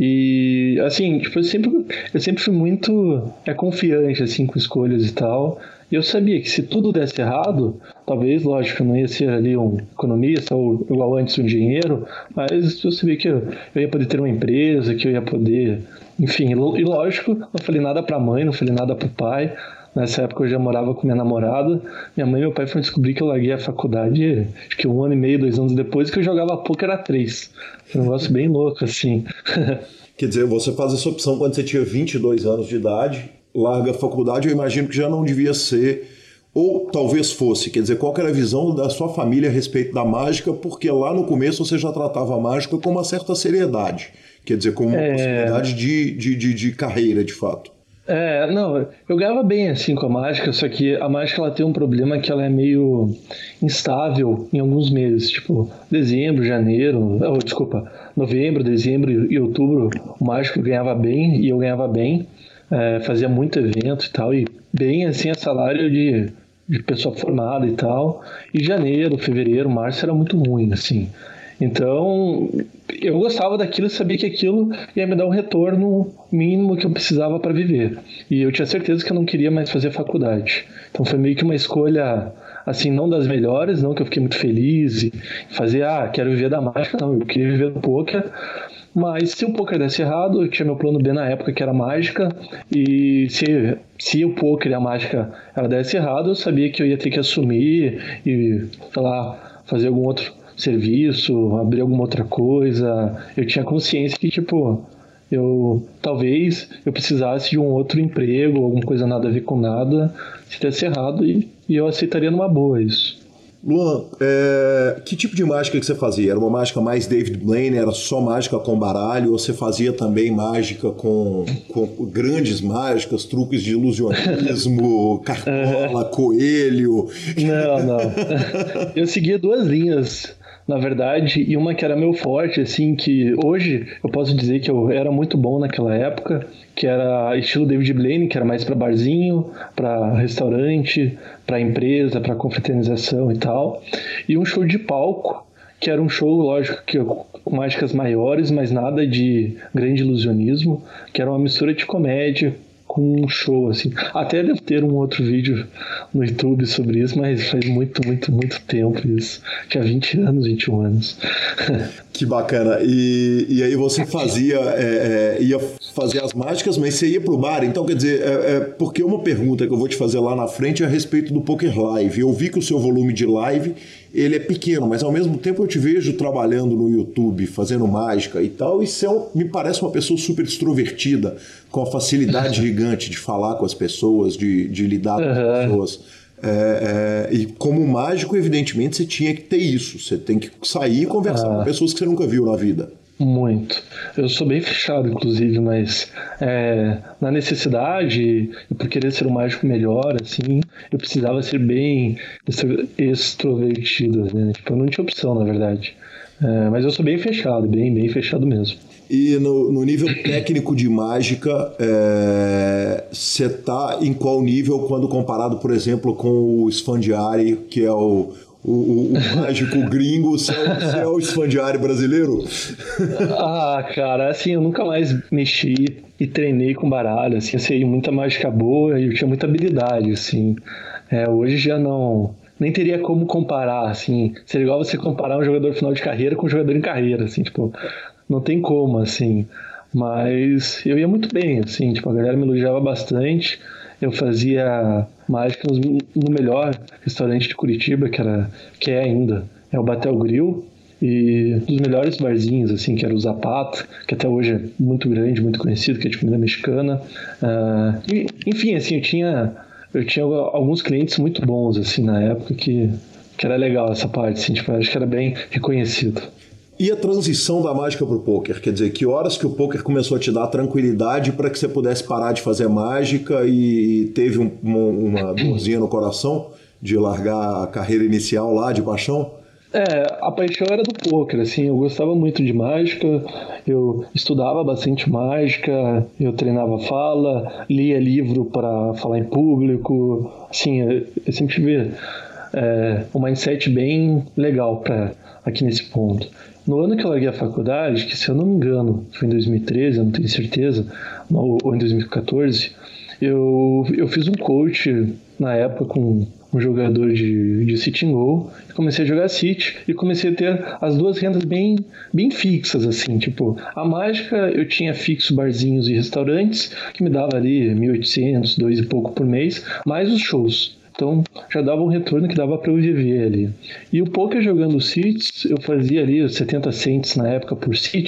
E assim, tipo, eu sempre, eu sempre fui muito é, confiante assim com escolhas e tal. E eu sabia que se tudo desse errado, talvez, lógico, eu não ia ser ali um economista ou igual antes um engenheiro, mas eu sabia que eu, eu ia poder ter uma empresa, que eu ia poder, enfim, e lógico, não falei nada para a mãe, não falei nada para o pai. Nessa época eu já morava com minha namorada. Minha mãe e meu pai foram descobrir que eu larguei a faculdade, acho que um ano e meio, dois anos depois, que eu jogava poker a três. Um negócio bem louco, assim. [laughs] Quer dizer, você faz essa opção quando você tinha 22 anos de idade larga a faculdade, eu imagino que já não devia ser, ou talvez fosse, quer dizer, qual era a visão da sua família a respeito da mágica, porque lá no começo você já tratava a mágica com uma certa seriedade, quer dizer, como uma é... possibilidade de, de, de, de carreira, de fato. É, não, eu ganhava bem assim com a mágica, só que a mágica ela tem um problema que ela é meio instável em alguns meses, tipo dezembro, janeiro, oh, desculpa, novembro, dezembro e outubro, o mágico ganhava bem e eu ganhava bem é, fazia muito evento e tal, e bem assim a salário de, de pessoa formada e tal. E janeiro, fevereiro, março era muito ruim, assim. Então, eu gostava daquilo e sabia que aquilo ia me dar um retorno mínimo que eu precisava para viver. E eu tinha certeza que eu não queria mais fazer faculdade. Então foi meio que uma escolha assim, não das melhores, não que eu fiquei muito feliz e fazer, ah, quero viver da mágica, não, eu queria viver do poker, mas se o poker desse errado, eu tinha meu plano B na época que era mágica, e se, se o poker e a mágica ela desse errado, eu sabia que eu ia ter que assumir e, sei lá, fazer algum outro serviço, abrir alguma outra coisa. Eu tinha consciência que, tipo, eu talvez eu precisasse de um outro emprego, alguma coisa nada a ver com nada, se desse errado, e, e eu aceitaria numa boa isso. Luan, é, que tipo de mágica que você fazia? Era uma mágica mais David Blaine? Era só mágica com baralho? Ou você fazia também mágica com, com grandes mágicas, truques de ilusionismo, [laughs] cartola, coelho? Não, não. [laughs] Eu seguia duas linhas na verdade, e uma que era meu forte, assim, que hoje eu posso dizer que eu era muito bom naquela época, que era estilo David Blaine, que era mais para barzinho, para restaurante, para empresa, para confraternização e tal, e um show de palco, que era um show, lógico, que com mágicas maiores, mas nada de grande ilusionismo, que era uma mistura de comédia com um show, assim. Até deve ter um outro vídeo no YouTube sobre isso, mas faz muito, muito, muito tempo isso. Tinha 20 anos, 21 anos. [laughs] Que bacana. E, e aí você fazia, é, é, ia fazer as mágicas, mas você ia pro bar. Então, quer dizer, é, é, porque uma pergunta que eu vou te fazer lá na frente é a respeito do Poker Live. Eu vi que o seu volume de live ele é pequeno, mas ao mesmo tempo eu te vejo trabalhando no YouTube, fazendo mágica e tal, e você é me parece uma pessoa super extrovertida, com a facilidade [laughs] gigante de falar com as pessoas, de, de lidar uhum. com as pessoas. É, é, e como mágico, evidentemente, você tinha que ter isso. Você tem que sair e conversar ah. com pessoas que você nunca viu na vida. Muito. Eu sou bem fechado, inclusive, mas é, na necessidade e por querer ser um mágico melhor, assim, eu precisava ser bem extrovertido, né? Tipo, eu não tinha opção, na verdade. É, mas eu sou bem fechado, bem, bem fechado mesmo. E no, no nível técnico de mágica, você é, tá em qual nível quando comparado, por exemplo, com o Sfandiari, que é o, o, o, o [laughs] mágico gringo, você é, é o esfandiário brasileiro? ah, cara, assim, eu nunca mais mexi e treinei com baralho, assim, eu sei muita mágica boa e eu tinha muita habilidade, assim. É, hoje já não nem teria como comparar, assim. Seria igual você comparar um jogador final de carreira com um jogador em carreira, assim, tipo, não tem como, assim. Mas eu ia muito bem, assim, tipo, a galera me elogiava bastante eu fazia mágica no melhor restaurante de Curitiba, que, era, que é ainda, é o Batel Grill, e dos melhores barzinhos, assim, que era o Zapata, que até hoje é muito grande, muito conhecido, que é de comida mexicana. Uh, e, enfim, assim, eu tinha, eu tinha alguns clientes muito bons, assim, na época, que, que era legal essa parte, assim, tipo, acho que era bem reconhecido. E a transição da mágica para o poker? Quer dizer, que horas que o poker começou a te dar tranquilidade para que você pudesse parar de fazer mágica e teve um, uma, uma [clears throat] dorzinha no coração de largar a carreira inicial lá de paixão? É, a paixão era do poker, assim, eu gostava muito de mágica, eu estudava bastante mágica, eu treinava fala, lia livro para falar em público, assim, eu sempre tive é, um mindset bem legal para aqui nesse ponto. No ano que eu larguei a faculdade, que se eu não me engano foi em 2013, eu não tenho certeza, ou em 2014, eu, eu fiz um coach na época com um jogador de, de City Go, comecei a jogar City e comecei a ter as duas rendas bem, bem fixas, assim, tipo, a mágica eu tinha fixo barzinhos e restaurantes, que me dava ali 1.800, dois e pouco por mês, mais os shows. Então já dava um retorno que dava para eu viver ali. E o poker jogando Cits, eu fazia ali 70 cents na época por e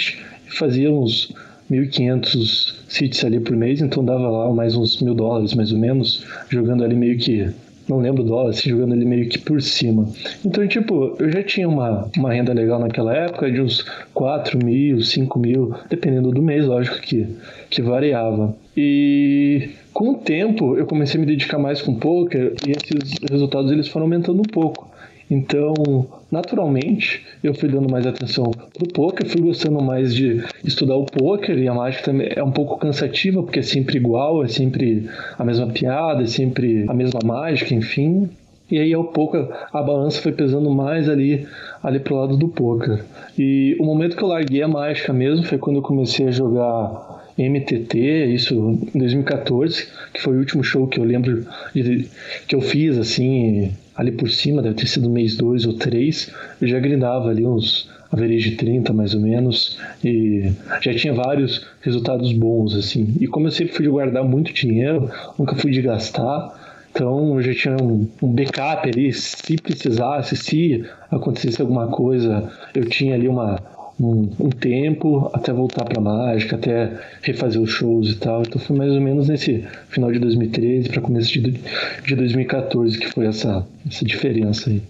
fazia uns 1.500 Cits ali por mês, então dava lá mais uns mil dólares mais ou menos, jogando ali meio que não lembro o dólar, se jogando ele meio que por cima. Então, tipo, eu já tinha uma, uma renda legal naquela época de uns 4 mil, 5 mil, dependendo do mês, lógico que, que variava. E com o tempo eu comecei a me dedicar mais com poker e esses resultados eles foram aumentando um pouco. Então, naturalmente, eu fui dando mais atenção pro poker, fui gostando mais de estudar o poker e a mágica também é um pouco cansativa porque é sempre igual, é sempre a mesma piada, é sempre a mesma mágica, enfim. E aí, ao pouco, a balança foi pesando mais ali, ali pro lado do poker. E o momento que eu larguei a mágica mesmo foi quando eu comecei a jogar MTT, isso em 2014, que foi o último show que eu lembro de, que eu fiz, assim, ali por cima, deve ter sido mês 2 ou 3, eu já gridava ali uns average de 30 mais ou menos e já tinha vários resultados bons assim. E como eu sempre fui de guardar muito dinheiro, nunca fui de gastar, então eu já tinha um, um backup ali, se precisasse, se acontecesse alguma coisa, eu tinha ali uma um, um tempo até voltar para mágica, até refazer os shows e tal. Então foi mais ou menos nesse final de 2013 para começo de, de 2014 que foi essa, essa diferença aí.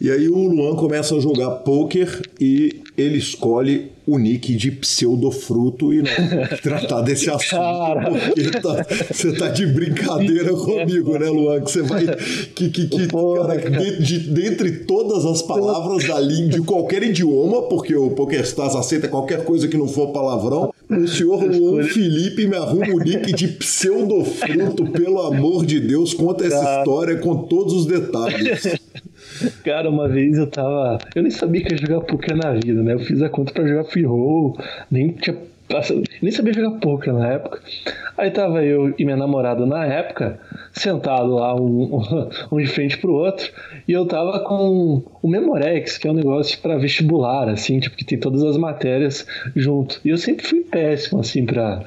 E aí o Luan começa a jogar poker e ele escolhe o nick de pseudofruto e não [laughs] tratar desse assunto, Cara. porque tá, você tá de brincadeira comigo, né, Luan? Que você vai. Que, que, que Porra, cara, de, de, dentre todas as palavras da língua, de qualquer idioma, porque o PokerStars aceita qualquer coisa que não for palavrão, o senhor Luan Felipe me arruma o nick de pseudofruto, pelo amor de Deus, conta essa história com todos os detalhes. Cara, uma vez eu tava. Eu nem sabia que ia jogar poker na vida, né? Eu fiz a conta pra jogar free roll, nem tinha nem sabia jogar poker na época. Aí tava eu e minha namorada na época, sentado lá, um, [laughs] um de frente pro outro, e eu tava com o Memorex, que é um negócio para vestibular, assim, tipo, que tem todas as matérias junto. E eu sempre fui péssimo, assim, pra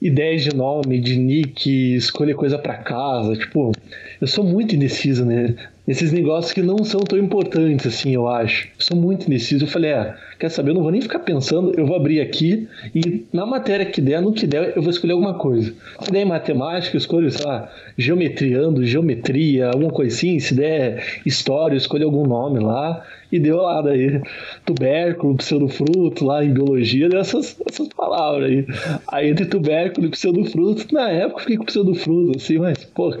ideias de nome, de nick, escolher coisa para casa, tipo, eu sou muito indeciso, né? Esses negócios que não são tão importantes assim, eu acho. Eu sou muito indeciso. Eu falei, ah, quer saber? Eu não vou nem ficar pensando, eu vou abrir aqui e na matéria que der, no que der, eu vou escolher alguma coisa. Se der em matemática, eu escolho, sei lá, geometriando, geometria, alguma coisa assim. Se der história, eu escolho algum nome lá e deu lá daí tubérculo, pseudofruto lá em biologia, dessas essas palavras aí. Aí entre tubérculo e pseudofruto, na época eu fiquei com pseudofruto, assim, mas, pô,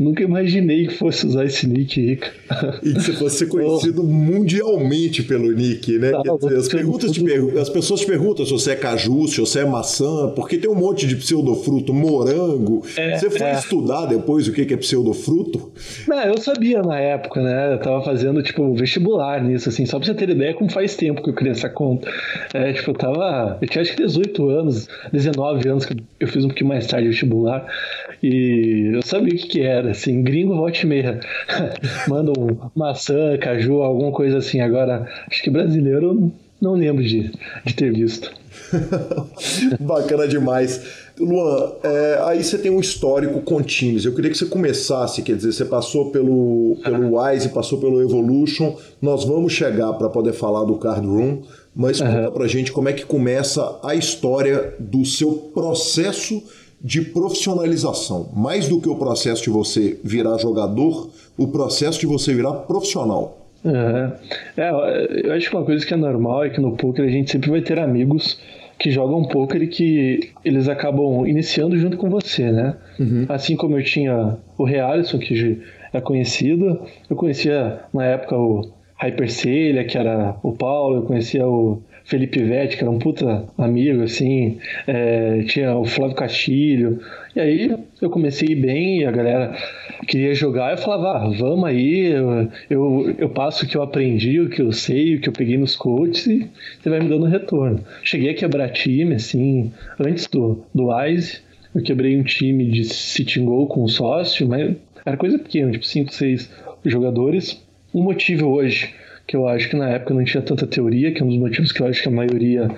nunca imaginei que fosse usar esse nick aí, cara. E que você fosse ser conhecido oh. mundialmente pelo nick, né? Tá, dizer, as, perguntas te per... as pessoas te perguntam se você é caju, se você é maçã, porque tem um monte de pseudofruto, morango. É, você foi é. estudar depois o que é pseudofruto? Não, eu sabia na época, né? Eu tava fazendo, tipo, vestibular nisso, assim, só pra você ter ideia como faz tempo que eu criei essa conta. É, tipo, eu tava. Eu tinha acho que 18 anos, 19 anos que eu fiz um pouquinho mais tarde vestibular. E eu sabia o que, que era, assim, gringo volte meia. [laughs] Manda um maçã, caju, alguma coisa assim. Agora, acho que brasileiro não lembro de, de ter visto. [laughs] Bacana demais. Luan, é, aí você tem um histórico com times. Eu queria que você começasse, quer dizer, você passou pelo, pelo Wise, passou pelo Evolution. Nós vamos chegar para poder falar do Card Room, mas uhum. conta pra gente como é que começa a história do seu processo de profissionalização. Mais do que o processo de você virar jogador, o processo de você virar profissional. Uhum. É, eu acho que uma coisa que é normal é que no poker a gente sempre vai ter amigos que jogam poker e que eles acabam iniciando junto com você, né? Uhum. Assim como eu tinha o Realison, que é conhecido, eu conhecia na época o Hypercelha, que era o Paulo, eu conhecia o Felipe Vetti, que era um puta amigo, assim, é, tinha o Flávio Castilho. E aí eu comecei bem e a galera queria jogar, eu falava, ah, vamos aí, eu, eu, eu, passo o que eu aprendi, o que eu sei, o que eu peguei nos coaches e você vai me dando retorno. Cheguei a quebrar time, assim, antes do, do Wise, eu quebrei um time de sitting goal com um sócio, mas era coisa pequena, tipo 5, 6 jogadores. Um motivo hoje que eu acho que na época não tinha tanta teoria, que é um dos motivos que eu acho que a maioria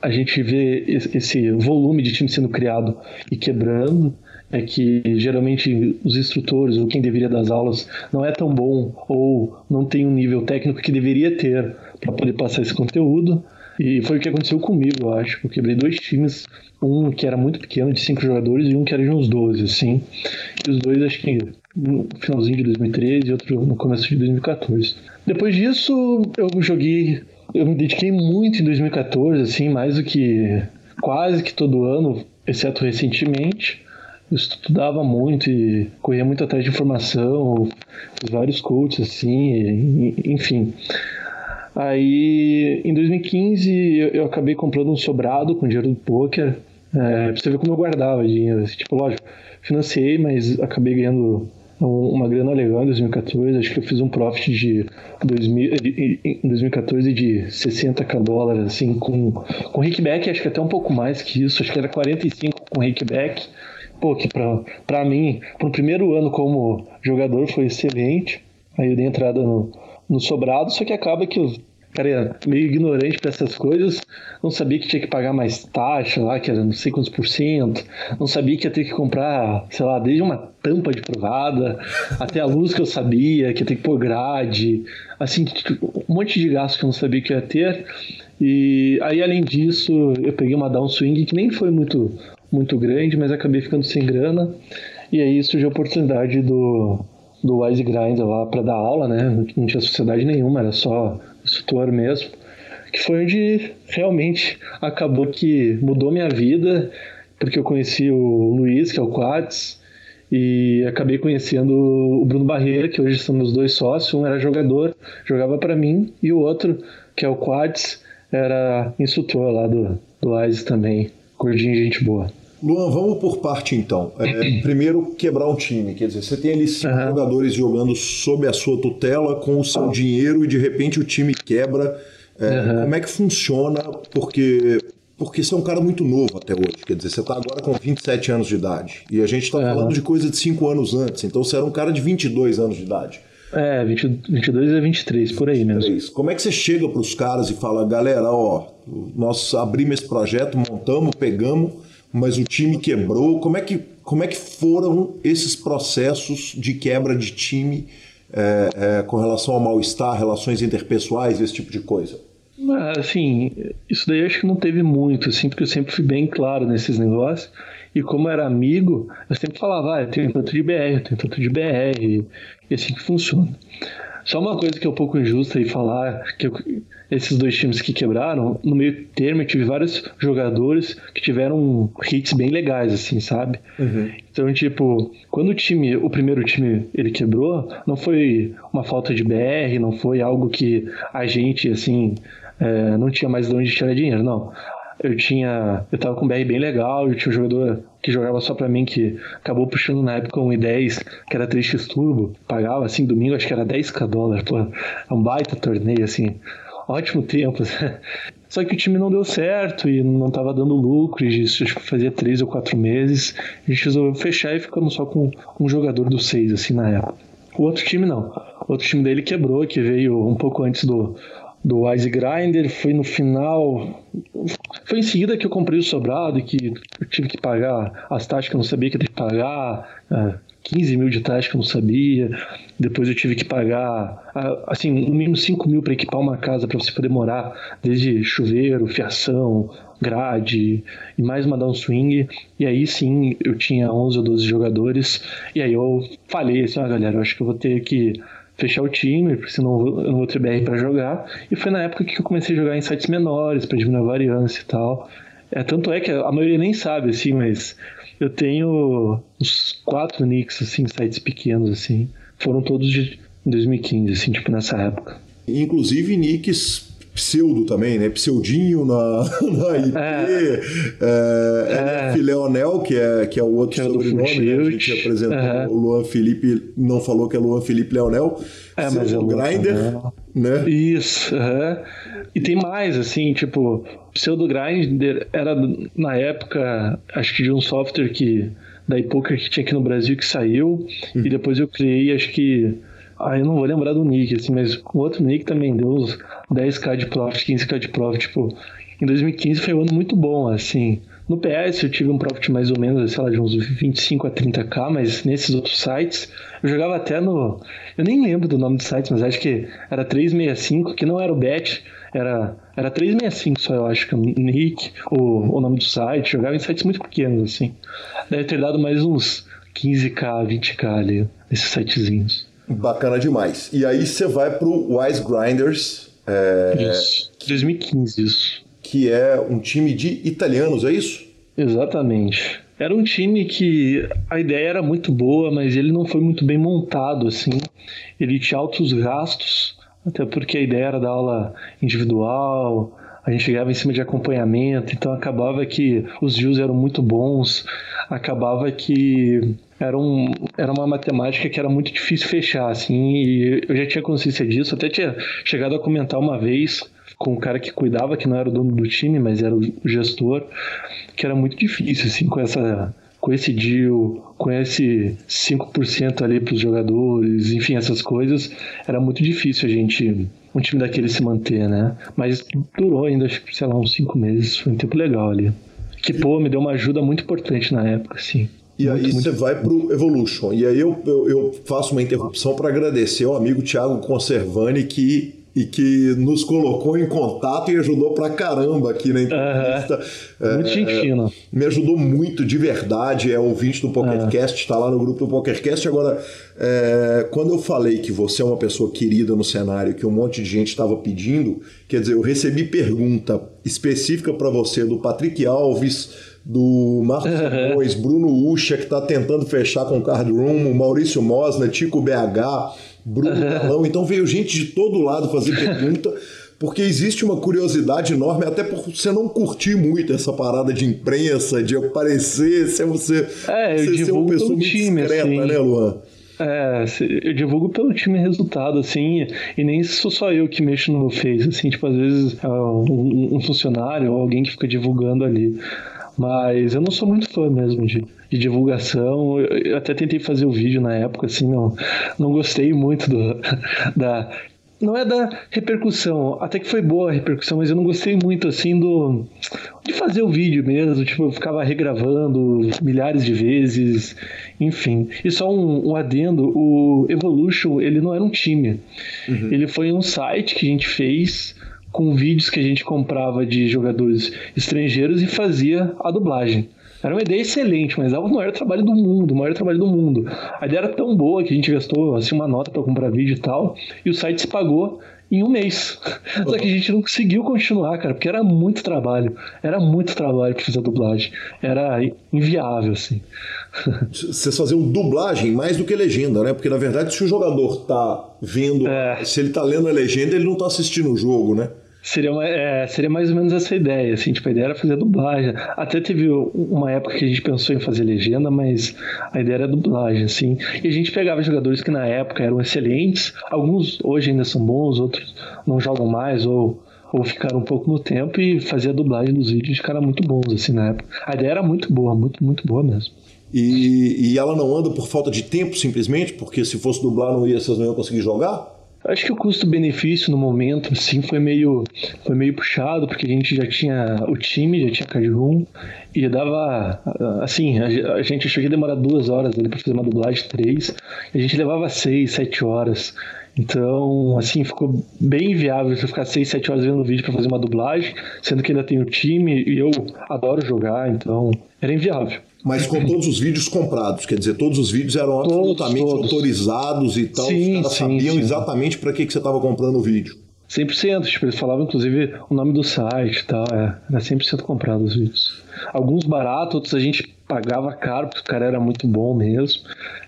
a gente vê esse volume de time sendo criado e quebrando, é que geralmente os instrutores ou quem deveria dar as aulas não é tão bom ou não tem um nível técnico que deveria ter para poder passar esse conteúdo. E foi o que aconteceu comigo, eu acho. Eu quebrei dois times, um que era muito pequeno, de cinco jogadores, e um que era de uns 12, assim. E os dois, acho que no finalzinho de 2013 e outro no começo de 2014. Depois disso, eu joguei, eu me dediquei muito em 2014, assim, mais do que quase que todo ano, exceto recentemente. Eu estudava muito e corria muito atrás de informação, os vários coaches, assim, enfim. Aí, em 2015, eu, eu acabei comprando um sobrado com dinheiro do poker. É, pra você ver como eu guardava dinheiro. Tipo, lógico, financiei, mas acabei ganhando uma grana legal em 2014. Acho que eu fiz um profit de 2000, em 2014 de 60k dólares, assim, com, com kickback, acho que até um pouco mais que isso, acho que era 45 com kickback. Pô, que pra, pra mim, pro primeiro ano como jogador foi excelente. Aí eu dei entrada no, no sobrado, só que acaba que eu cara meio ignorante para essas coisas, não sabia que tinha que pagar mais taxa lá, que era não sei quantos por cento, não sabia que ia ter que comprar, sei lá, desde uma tampa de privada [laughs] até a luz que eu sabia, que ia ter que pôr grade, assim, tipo, um monte de gastos que eu não sabia que ia ter. E aí, além disso, eu peguei uma downswing que nem foi muito, muito grande, mas acabei ficando sem grana. E aí surgiu a oportunidade do, do Wise Grinder lá para dar aula, né? Não tinha sociedade nenhuma, era só instrutor mesmo, que foi onde realmente acabou que mudou minha vida, porque eu conheci o Luiz, que é o Quads, e acabei conhecendo o Bruno Barreira, que hoje são meus dois sócios. Um era jogador, jogava para mim, e o outro, que é o Quads, era instrutor lá do, do AIS também. Gordinho, gente boa. Luan, vamos por parte então. É, primeiro, quebrar um time. Quer dizer, você tem ali cinco uhum. jogadores jogando sob a sua tutela, com o seu dinheiro, e de repente o time quebra. É, uhum. Como é que funciona? Porque, porque você é um cara muito novo até hoje. Quer dizer, você está agora com 27 anos de idade. E a gente está uhum. falando de coisa de 5 anos antes. Então você era um cara de 22 anos de idade. É, 20, 22 a 23, por aí 23. mesmo. Como é que você chega para os caras e fala, galera, ó, nós abrimos esse projeto, montamos, pegamos mas o time quebrou. Como é que, como é que foram esses processos de quebra de time é, é, com relação ao mal-estar, relações interpessoais, esse tipo de coisa? Assim, isso daí acho que não teve muito, assim, porque eu sempre fui bem claro nesses negócios. E como era amigo, eu sempre falava, ah, eu tenho tanto de BR, eu tenho tanto de BR, e assim que funciona. Só uma coisa que é um pouco injusta aí falar, que eu, esses dois times que quebraram, no meio termo eu tive vários jogadores que tiveram hits bem legais, assim, sabe? Uhum. Então, tipo, quando o time, o primeiro time, ele quebrou, não foi uma falta de BR, não foi algo que a gente, assim, é, não tinha mais de onde tirar dinheiro, não. Eu tinha. Eu tava com um BR bem legal, eu tinha um jogador que jogava só pra mim, que acabou puxando na época um i10, que era 3x Turbo, pagava assim, domingo acho que era 10k dólar, pô, é um baita torneio, assim ótimo tempo. [laughs] Só que o time não deu certo e não estava dando lucro, e isso fazia três ou quatro meses. A gente resolveu fechar e ficamos só com um jogador do seis, assim, na época. O outro time não. O outro time dele quebrou, que veio um pouco antes do, do Wise Grinder, foi no final. Foi em seguida que eu comprei o sobrado e que eu tive que pagar as taxas que eu não sabia que eu tinha que pagar. É, 15 mil de taxa que eu não sabia. Depois eu tive que pagar, assim, no mínimo 5 mil para equipar uma casa para você poder morar, desde chuveiro, fiação, grade e mais uma downswing. E aí sim eu tinha 11 ou 12 jogadores. E aí eu falei assim: ah, galera, eu acho que eu vou ter que fechar o time, porque senão eu não vou ter BR para jogar. E foi na época que eu comecei a jogar em sites menores, para diminuir a variância e tal. É, tanto é que a maioria nem sabe, assim, mas eu tenho uns quatro nicks, assim, sites pequenos, assim. Foram todos de 2015, assim, tipo, nessa época. Inclusive nicks pseudo também, né? Pseudinho na, [laughs] na IP, é, é, é. Leonel, que é, que é o outro que é sobrenome, né? A gente apresentou uhum. o Luan Felipe, não falou que é Luan Felipe Leonel. É, mas é o Grinder, né? Isso, uhum. E tem mais, assim, tipo, Pseudo Grinder era na época, acho que de um software que da Ipoker que tinha aqui no Brasil que saiu, e depois eu criei, acho que ah, eu não vou lembrar do nick, assim, mas o outro nick também deu uns 10k de profit, 15k de profit. Tipo, em 2015 foi um ano muito bom, assim. No PS eu tive um profit mais ou menos, sei lá, de uns 25 a 30k, mas nesses outros sites eu jogava até no. Eu nem lembro do nome do site, mas acho que era 365, que não era o bet, era, era 365 só, eu acho que o nick, o, o nome do site. Jogava em sites muito pequenos, assim. Deve ter dado mais uns 15k, 20k ali, nesses sitezinhos. Bacana demais. E aí você vai pro Wise Grinders. É... Isso. 2015, isso. Que é um time de italianos, é isso? Exatamente. Era um time que a ideia era muito boa, mas ele não foi muito bem montado assim. Ele tinha altos gastos, até porque a ideia era da aula individual, a gente chegava em cima de acompanhamento, então acabava que os views eram muito bons, acabava que era, um, era uma matemática que era muito difícil fechar, assim, e eu já tinha consciência disso, até tinha chegado a comentar uma vez com o cara que cuidava, que não era o dono do time, mas era o gestor, que era muito difícil, assim, com essa com esse deal, com esse 5% ali para os jogadores, enfim, essas coisas, era muito difícil a gente, um time daquele se manter, né? Mas durou ainda, sei lá, uns 5 meses, foi um tempo legal ali. Que, pô, me deu uma ajuda muito importante na época, assim. E muito, aí muito você vai pro Evolution. E aí eu, eu, eu faço uma interrupção para agradecer ao amigo Thiago Conservani que e que nos colocou em contato e ajudou pra caramba aqui na entrevista. Uhum. Muito gentil. É, me ajudou muito, de verdade. É ouvinte do PokerCast, está lá no grupo do PokerCast. Agora, é, quando eu falei que você é uma pessoa querida no cenário, que um monte de gente estava pedindo, quer dizer, eu recebi pergunta específica para você do Patrick Alves do Marcos uhum. Bruno Ucha, que está tentando fechar com o Card Room, Maurício Mosna, Tico BH, Bruno uhum. Então veio gente de todo lado fazer pergunta. porque existe uma curiosidade enorme, até por você não curtir muito essa parada de imprensa, de aparecer, ser você, é, eu você ser uma pessoa muito time, discreta, assim. né, Luan? É, eu divulgo pelo time resultado, assim, e nem sou só eu que mexo no Face, assim, tipo, às vezes é um, um funcionário ou alguém que fica divulgando ali. Mas eu não sou muito fã mesmo de, de divulgação. Eu, eu até tentei fazer o vídeo na época, assim, não, não gostei muito do, [laughs] da. Não é da repercussão, até que foi boa a repercussão, mas eu não gostei muito assim do de fazer o vídeo mesmo. Tipo, eu ficava regravando milhares de vezes, enfim. E só um, um adendo: o Evolution ele não era um time, uhum. ele foi um site que a gente fez com vídeos que a gente comprava de jogadores estrangeiros e fazia a dublagem. Era uma ideia excelente, mas era o maior trabalho do mundo, o maior trabalho do mundo. A ideia era tão boa que a gente gastou assim uma nota para comprar vídeo e tal, e o site se pagou em um mês. [laughs] Só que a gente não conseguiu continuar, cara, porque era muito trabalho. Era muito trabalho para fazer a dublagem. Era inviável, assim. [laughs] Vocês faziam dublagem mais do que legenda, né? Porque na verdade, se o jogador tá vendo, é. se ele tá lendo a legenda, ele não tá assistindo o jogo, né? Seria, é, seria mais ou menos essa ideia, assim, tipo, a ideia era fazer dublagem. Até teve uma época que a gente pensou em fazer legenda, mas a ideia era dublagem, assim. E a gente pegava jogadores que na época eram excelentes, alguns hoje ainda são bons, outros não jogam mais, ou ou ficaram um pouco no tempo e fazia dublagem dos vídeos de caras muito bons, assim, na época. A ideia era muito boa, muito, muito boa mesmo. E, e ela não anda por falta de tempo, simplesmente? Porque se fosse dublar, não ia, vocês não iam conseguir jogar? Acho que o custo-benefício no momento, sim, foi meio, foi meio puxado, porque a gente já tinha o time, já tinha room, e dava, assim, a, gente achou que ia demorar duas horas ali para fazer uma dublagem, três, e a gente levava seis, sete horas. Então, assim, ficou bem inviável você ficar seis, sete horas vendo o vídeo para fazer uma dublagem, sendo que ainda tem o time, e eu adoro jogar, então era inviável. Mas com todos os vídeos comprados, quer dizer, todos os vídeos eram absolutamente todos, todos. autorizados e tal. Sim, os caras sim, sabiam sim. exatamente para que, que você estava comprando o vídeo. 100%, tipo, eles falavam inclusive o nome do site e tal, é, era 100% comprado os vídeos. Alguns baratos, outros a gente pagava caro, porque o cara era muito bom mesmo.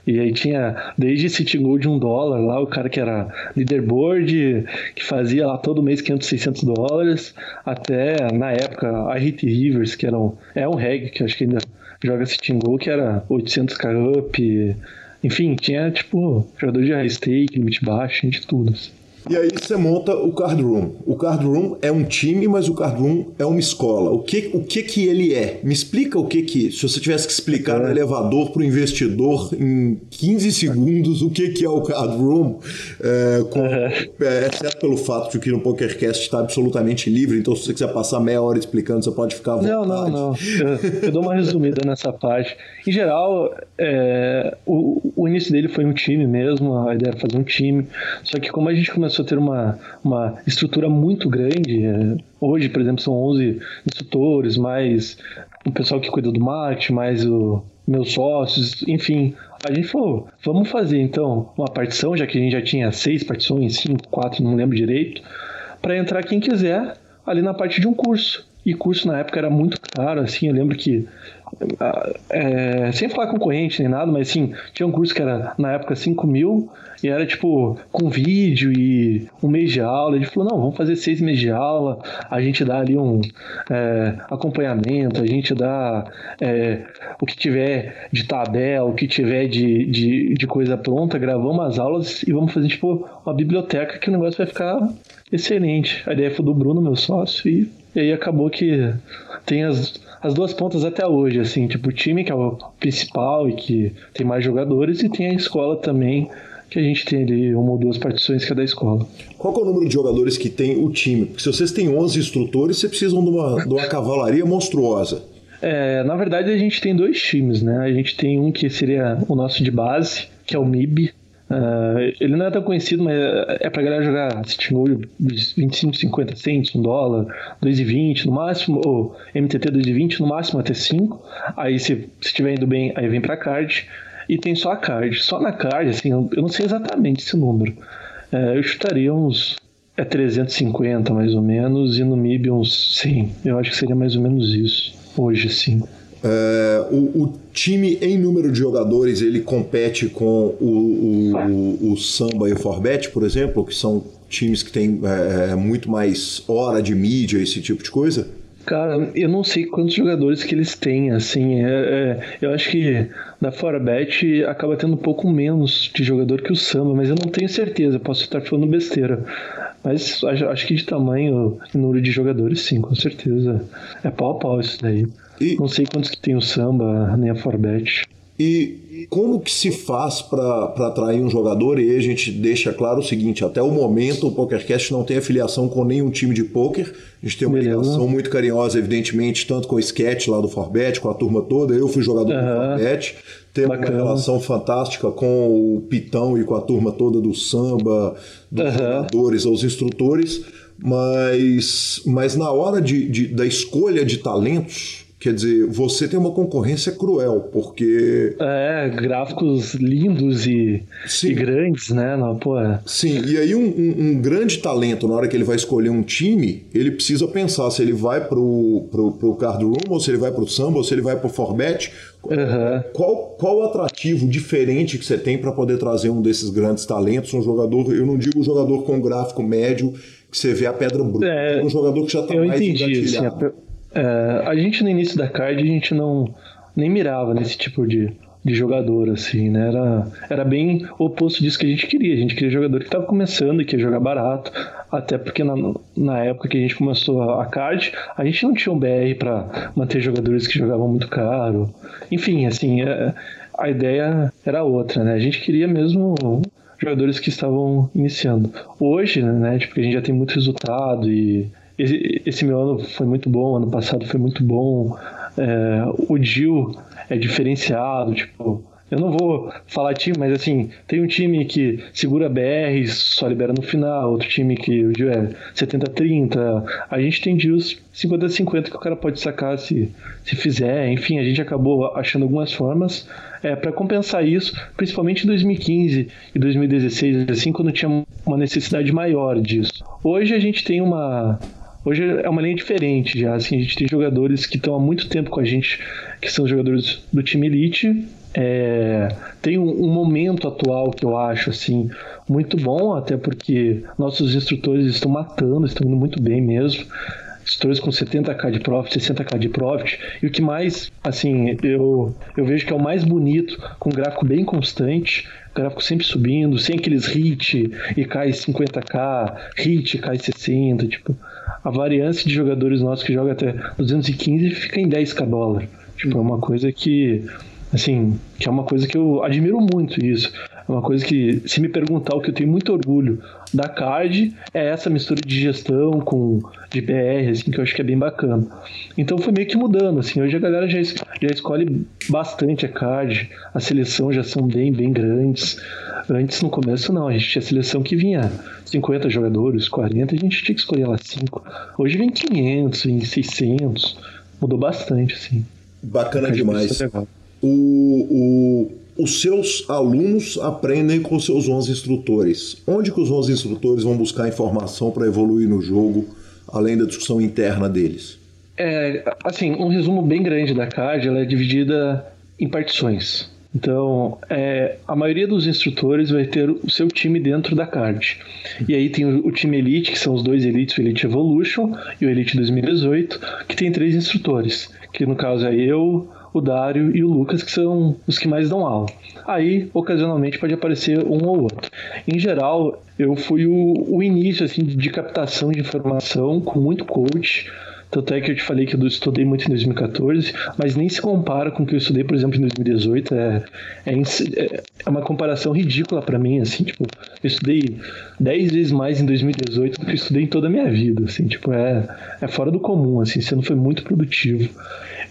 E aí tinha desde esse Goal de um dólar lá, o cara que era leaderboard, que fazia lá todo mês 500, 600 dólares, até na época a Hit Rivers, que era um, é um reg que acho que ainda joga esse Goal, que era 800k up. Enfim, tinha tipo jogador de high stake, limite baixo, de tudo. Assim. E aí você monta o Card Room. O Card Room é um time, mas o Card Room é uma escola. O que, o que que ele é? Me explica o que que... Se você tivesse que explicar é. no elevador para o investidor em 15 segundos o que que é o Card Room, é, com, é, exceto pelo fato de que no PokerCast está absolutamente livre, então se você quiser passar meia hora explicando, você pode ficar à vontade. Não, não, não. Eu, eu dou uma resumida nessa parte. Em geral, é, o, o início dele foi um time mesmo, a ideia era fazer um time, só que como a gente começou a ter uma, uma estrutura muito grande. É, hoje, por exemplo, são 11 instrutores, mais o pessoal que cuida do marketing, mais o meus sócios, enfim. A gente falou, vamos fazer então uma partição, já que a gente já tinha seis partições, cinco, quatro, não lembro direito, para entrar quem quiser ali na parte de um curso. E curso na época era muito caro, assim, eu lembro que é, sem falar concorrente nem nada, mas sim, tinha um curso que era na época 5 mil e era tipo com vídeo e um mês de aula. Ele falou: não, vamos fazer seis meses de aula, a gente dá ali um é, acompanhamento, a gente dá é, o que tiver de tabela, o que tiver de, de, de coisa pronta, gravamos as aulas e vamos fazer tipo uma biblioteca que o negócio vai ficar excelente. A ideia foi do Bruno, meu sócio, e, e aí acabou que tem as as duas pontas até hoje, assim, tipo o time que é o principal e que tem mais jogadores, e tem a escola também, que a gente tem ali uma ou duas partições que é da escola. Qual é o número de jogadores que tem o time? Porque se vocês têm 11 instrutores, vocês precisam de uma, de uma cavalaria monstruosa. É, na verdade, a gente tem dois times, né? A gente tem um que seria o nosso de base, que é o MIB, Uh, ele não é tão conhecido, mas é pra galera jogar Sitting Gold 25, 50 cents, 1 dólar, 2,20 no máximo, ou MTT 2,20 no máximo até 5. Aí se estiver indo bem, aí vem pra card. E tem só a card. Só na card, assim, eu não sei exatamente esse número. Uh, eu chutaria uns é 350 mais ou menos, e no MIB uns 100. Eu acho que seria mais ou menos isso, hoje sim. É, o, o, time em número de jogadores ele compete com o, o, o Samba e o Forbet, por exemplo, que são times que têm é, é, muito mais hora de mídia, esse tipo de coisa? Cara, eu não sei quantos jogadores que eles têm, assim, é, é, eu acho que da Forbet acaba tendo um pouco menos de jogador que o Samba, mas eu não tenho certeza, posso estar falando besteira. Mas acho, acho que de tamanho e número de jogadores, sim, com certeza. É pau a pau isso daí. E, Não sei quantos que tem o samba, nem a Forbet. E como que se faz para atrair um jogador? E aí a gente deixa claro o seguinte: até o momento o PokerCast não tem afiliação com nenhum time de poker. A gente tem uma Beleza. ligação muito carinhosa, evidentemente, tanto com o Sketch lá do Forbet, com a turma toda. Eu fui jogador uhum. do Forbet. Temos uma relação fantástica com o Pitão e com a turma toda do samba, dos uhum. jogadores aos instrutores. Mas, mas na hora de, de, da escolha de talentos, Quer dizer, você tem uma concorrência cruel, porque. É, gráficos lindos e, e grandes, né? Não, pô, é. Sim, e aí um, um, um, grande talento, na hora que ele vai escolher um time, ele precisa pensar se ele vai pro, pro, pro Card Room, ou se ele vai pro Samba, ou se ele vai pro Forbet. Uhum. Qual, qual o atrativo diferente que você tem para poder trazer um desses grandes talentos, um jogador, eu não digo um jogador com gráfico médio, que você vê a pedra bruta, é, um jogador que já está mais entendi, engatilhado. Assim, é, a gente no início da card a gente não nem mirava nesse tipo de, de jogador, assim, né? Era, era bem oposto disso que a gente queria. A gente queria jogador que estava começando e que ia jogar barato. Até porque na, na época que a gente começou a, a card, a gente não tinha um BR para manter jogadores que jogavam muito caro. Enfim, assim, é, a ideia era outra, né? A gente queria mesmo jogadores que estavam iniciando. Hoje, né, tipo, a gente já tem muito resultado e esse, meu ano foi muito bom, ano passado foi muito bom. É, o Dil é diferenciado, tipo, eu não vou falar time, mas assim, tem um time que segura BR, só libera no final, outro time que o dia é 70-30. A gente tem dias 50-50 que o cara pode sacar se, se fizer. Enfim, a gente acabou achando algumas formas é, para compensar isso, principalmente em 2015 e 2016, assim, quando tinha uma necessidade maior disso. Hoje a gente tem uma Hoje é uma linha diferente já, assim, a gente tem jogadores que estão há muito tempo com a gente, que são jogadores do time elite. É, tem um, um, momento atual que eu acho assim muito bom, até porque nossos instrutores estão matando, estão indo muito bem mesmo. Instrutores com 70k de profit, 60k de profit. E o que mais, assim, eu, eu vejo que é o mais bonito, com gráfico bem constante, gráfico sempre subindo, sem aqueles hit e cai 50k, hit cai 60, tipo, a variância de jogadores nossos que joga até 215 fica em 10k dólar. Tipo, é uma coisa que, assim, que é uma coisa que eu admiro muito isso. É uma coisa que, se me perguntar o que eu tenho muito orgulho da card, é essa mistura de gestão com de BR, assim, que eu acho que é bem bacana. Então foi meio que mudando, assim, hoje a galera já, já escolhe bastante a card, a seleção já são bem, bem grandes. Antes, no começo, não. A gente tinha seleção que vinha 50 jogadores, 40, a gente tinha que escolher lá 5. Hoje vem 500, vem 600. Mudou bastante, assim. Bacana demais. O, o, os seus alunos aprendem com seus 11 instrutores. Onde que os 11 instrutores vão buscar informação para evoluir no jogo, além da discussão interna deles? É, assim, um resumo bem grande da CAD, ela é dividida em partições. Então, é, a maioria dos instrutores vai ter o seu time dentro da card. E aí tem o, o, time Elite, que são os dois Elites, o Elite Evolution e o Elite 2018, que tem três instrutores, que no caso é eu, o Dário e o Lucas, que são os que mais dão aula. Aí, ocasionalmente, pode aparecer um ou outro. Em geral, eu fui o, o início assim, de captação de informação com muito coach, tanto é que eu te falei que eu estudei muito em 2014, mas nem se compara com o que eu estudei, por exemplo, em 2018. É, é, é uma comparação ridícula para mim, assim, tipo, eu estudei 10 vezes mais em 2018 do que eu estudei em toda a minha vida, assim, tipo, é, é fora do comum, assim, não foi muito produtivo.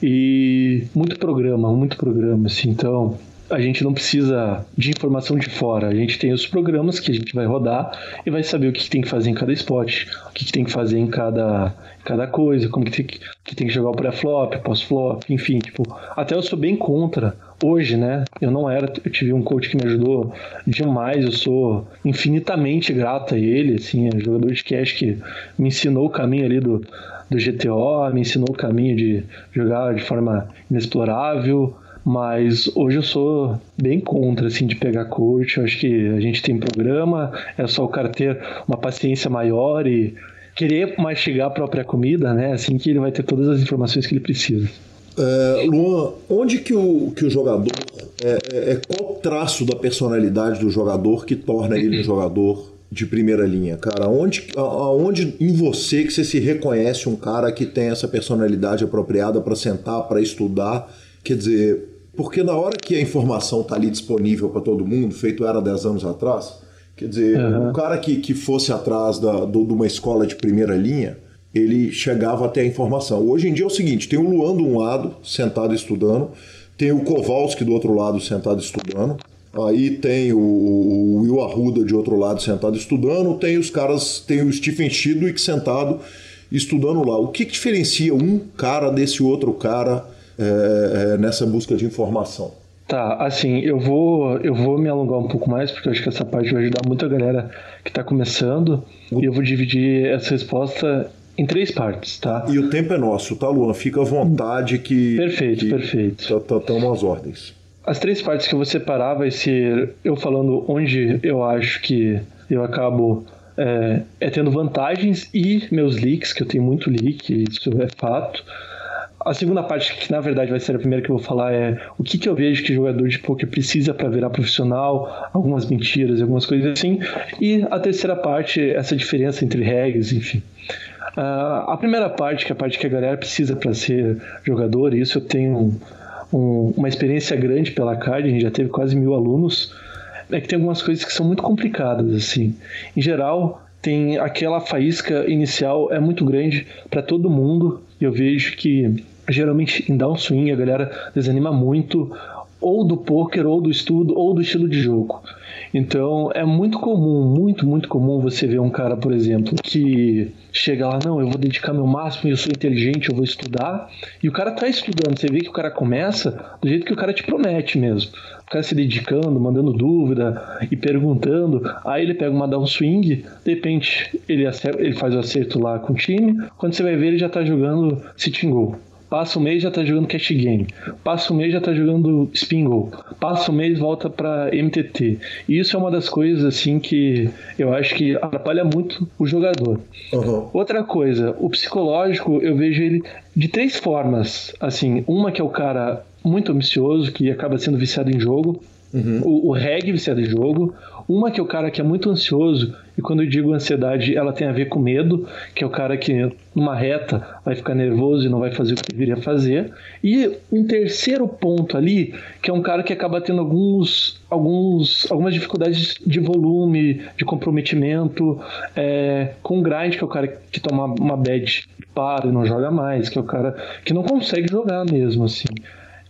E muito programa, muito programa, assim, então a gente não precisa de informação de fora. A gente tem os programas que a gente vai rodar e vai saber o que tem que fazer em cada spot, o que tem que fazer em cada, cada coisa, como que tem que, que, tem que jogar o pré-flop, pós-flop, enfim, tipo, até eu sou bem contra hoje, né? Eu não era, eu tive um coach que me ajudou demais, eu sou infinitamente grato a ele, assim, é um jogador de cash que me ensinou o caminho ali do, do GTO, me ensinou o caminho de jogar de forma inexplorável, mas hoje eu sou bem contra, assim, de pegar coach. Eu acho que a gente tem programa, é só o cara ter uma paciência maior e querer mastigar a própria comida, né? Assim que ele vai ter todas as informações que ele precisa. É, Luan, onde que o, que o jogador. É, é, é qual traço da personalidade do jogador que torna ele um jogador de primeira linha, cara? Onde, aonde em você que você se reconhece um cara que tem essa personalidade apropriada para sentar, para estudar? Quer dizer, porque na hora que a informação está ali disponível para todo mundo, feito era 10 anos atrás, Quer dizer, uhum. o cara que, que fosse atrás da, do, de uma escola de primeira linha, ele chegava até a informação. Hoje em dia é o seguinte: tem o Luan de um lado, sentado estudando, tem o Kowalski do outro lado, sentado estudando, aí tem o, o Will Arruda de outro lado, sentado estudando, tem os caras, tem o Stephen Chidwick sentado estudando lá. O que, que diferencia um cara desse outro cara é, é, nessa busca de informação? Tá, assim, eu vou, eu vou me alongar um pouco mais, porque eu acho que essa parte vai ajudar muita galera que está começando. E eu vou dividir essa resposta em três partes, tá? E o tempo é nosso, tá, Luan? Fica à vontade que. Perfeito, que perfeito. Estão tá, tá, as ordens. As três partes que eu vou separar vai ser eu falando onde eu acho que eu acabo é, é tendo vantagens e meus leaks, que eu tenho muito leak, isso é fato. A segunda parte, que na verdade vai ser a primeira que eu vou falar, é o que, que eu vejo que jogador de poker precisa para virar profissional, algumas mentiras, algumas coisas assim. E a terceira parte, essa diferença entre regras, enfim. Uh, a primeira parte, que é a parte que a galera precisa para ser jogador, isso eu tenho um, um, uma experiência grande pela CAD, a gente já teve quase mil alunos, é que tem algumas coisas que são muito complicadas, assim. Em geral, tem aquela faísca inicial é muito grande para todo mundo. E eu vejo que geralmente em downswing a galera desanima muito ou do poker, ou do estudo, ou do estilo de jogo. Então é muito comum, muito, muito comum você ver um cara, por exemplo, que chega lá, não, eu vou dedicar meu máximo, eu sou inteligente, eu vou estudar. E o cara tá estudando, você vê que o cara começa do jeito que o cara te promete mesmo. O cara se dedicando, mandando dúvida e perguntando. Aí ele pega uma down swing, de repente ele, acerta, ele faz o acerto lá com o time. Quando você vai ver, ele já tá jogando sitting goal. Passa um mês já tá jogando cash game. Passa um mês já tá jogando spin Passa um mês volta para MTT. E isso é uma das coisas assim que eu acho que atrapalha muito o jogador. Uhum. Outra coisa, o psicológico eu vejo ele de três formas. Assim, uma que é o cara muito ambicioso que acaba sendo viciado em jogo. Uhum. O, o reg viciado em jogo. Uma que é o cara que é muito ansioso, e quando eu digo ansiedade, ela tem a ver com medo, que é o cara que numa reta vai ficar nervoso e não vai fazer o que deveria fazer. E um terceiro ponto ali, que é um cara que acaba tendo alguns, alguns, algumas dificuldades de volume, de comprometimento, é, com grind, que é o cara que toma uma bad para e não joga mais, que é o cara que não consegue jogar mesmo, assim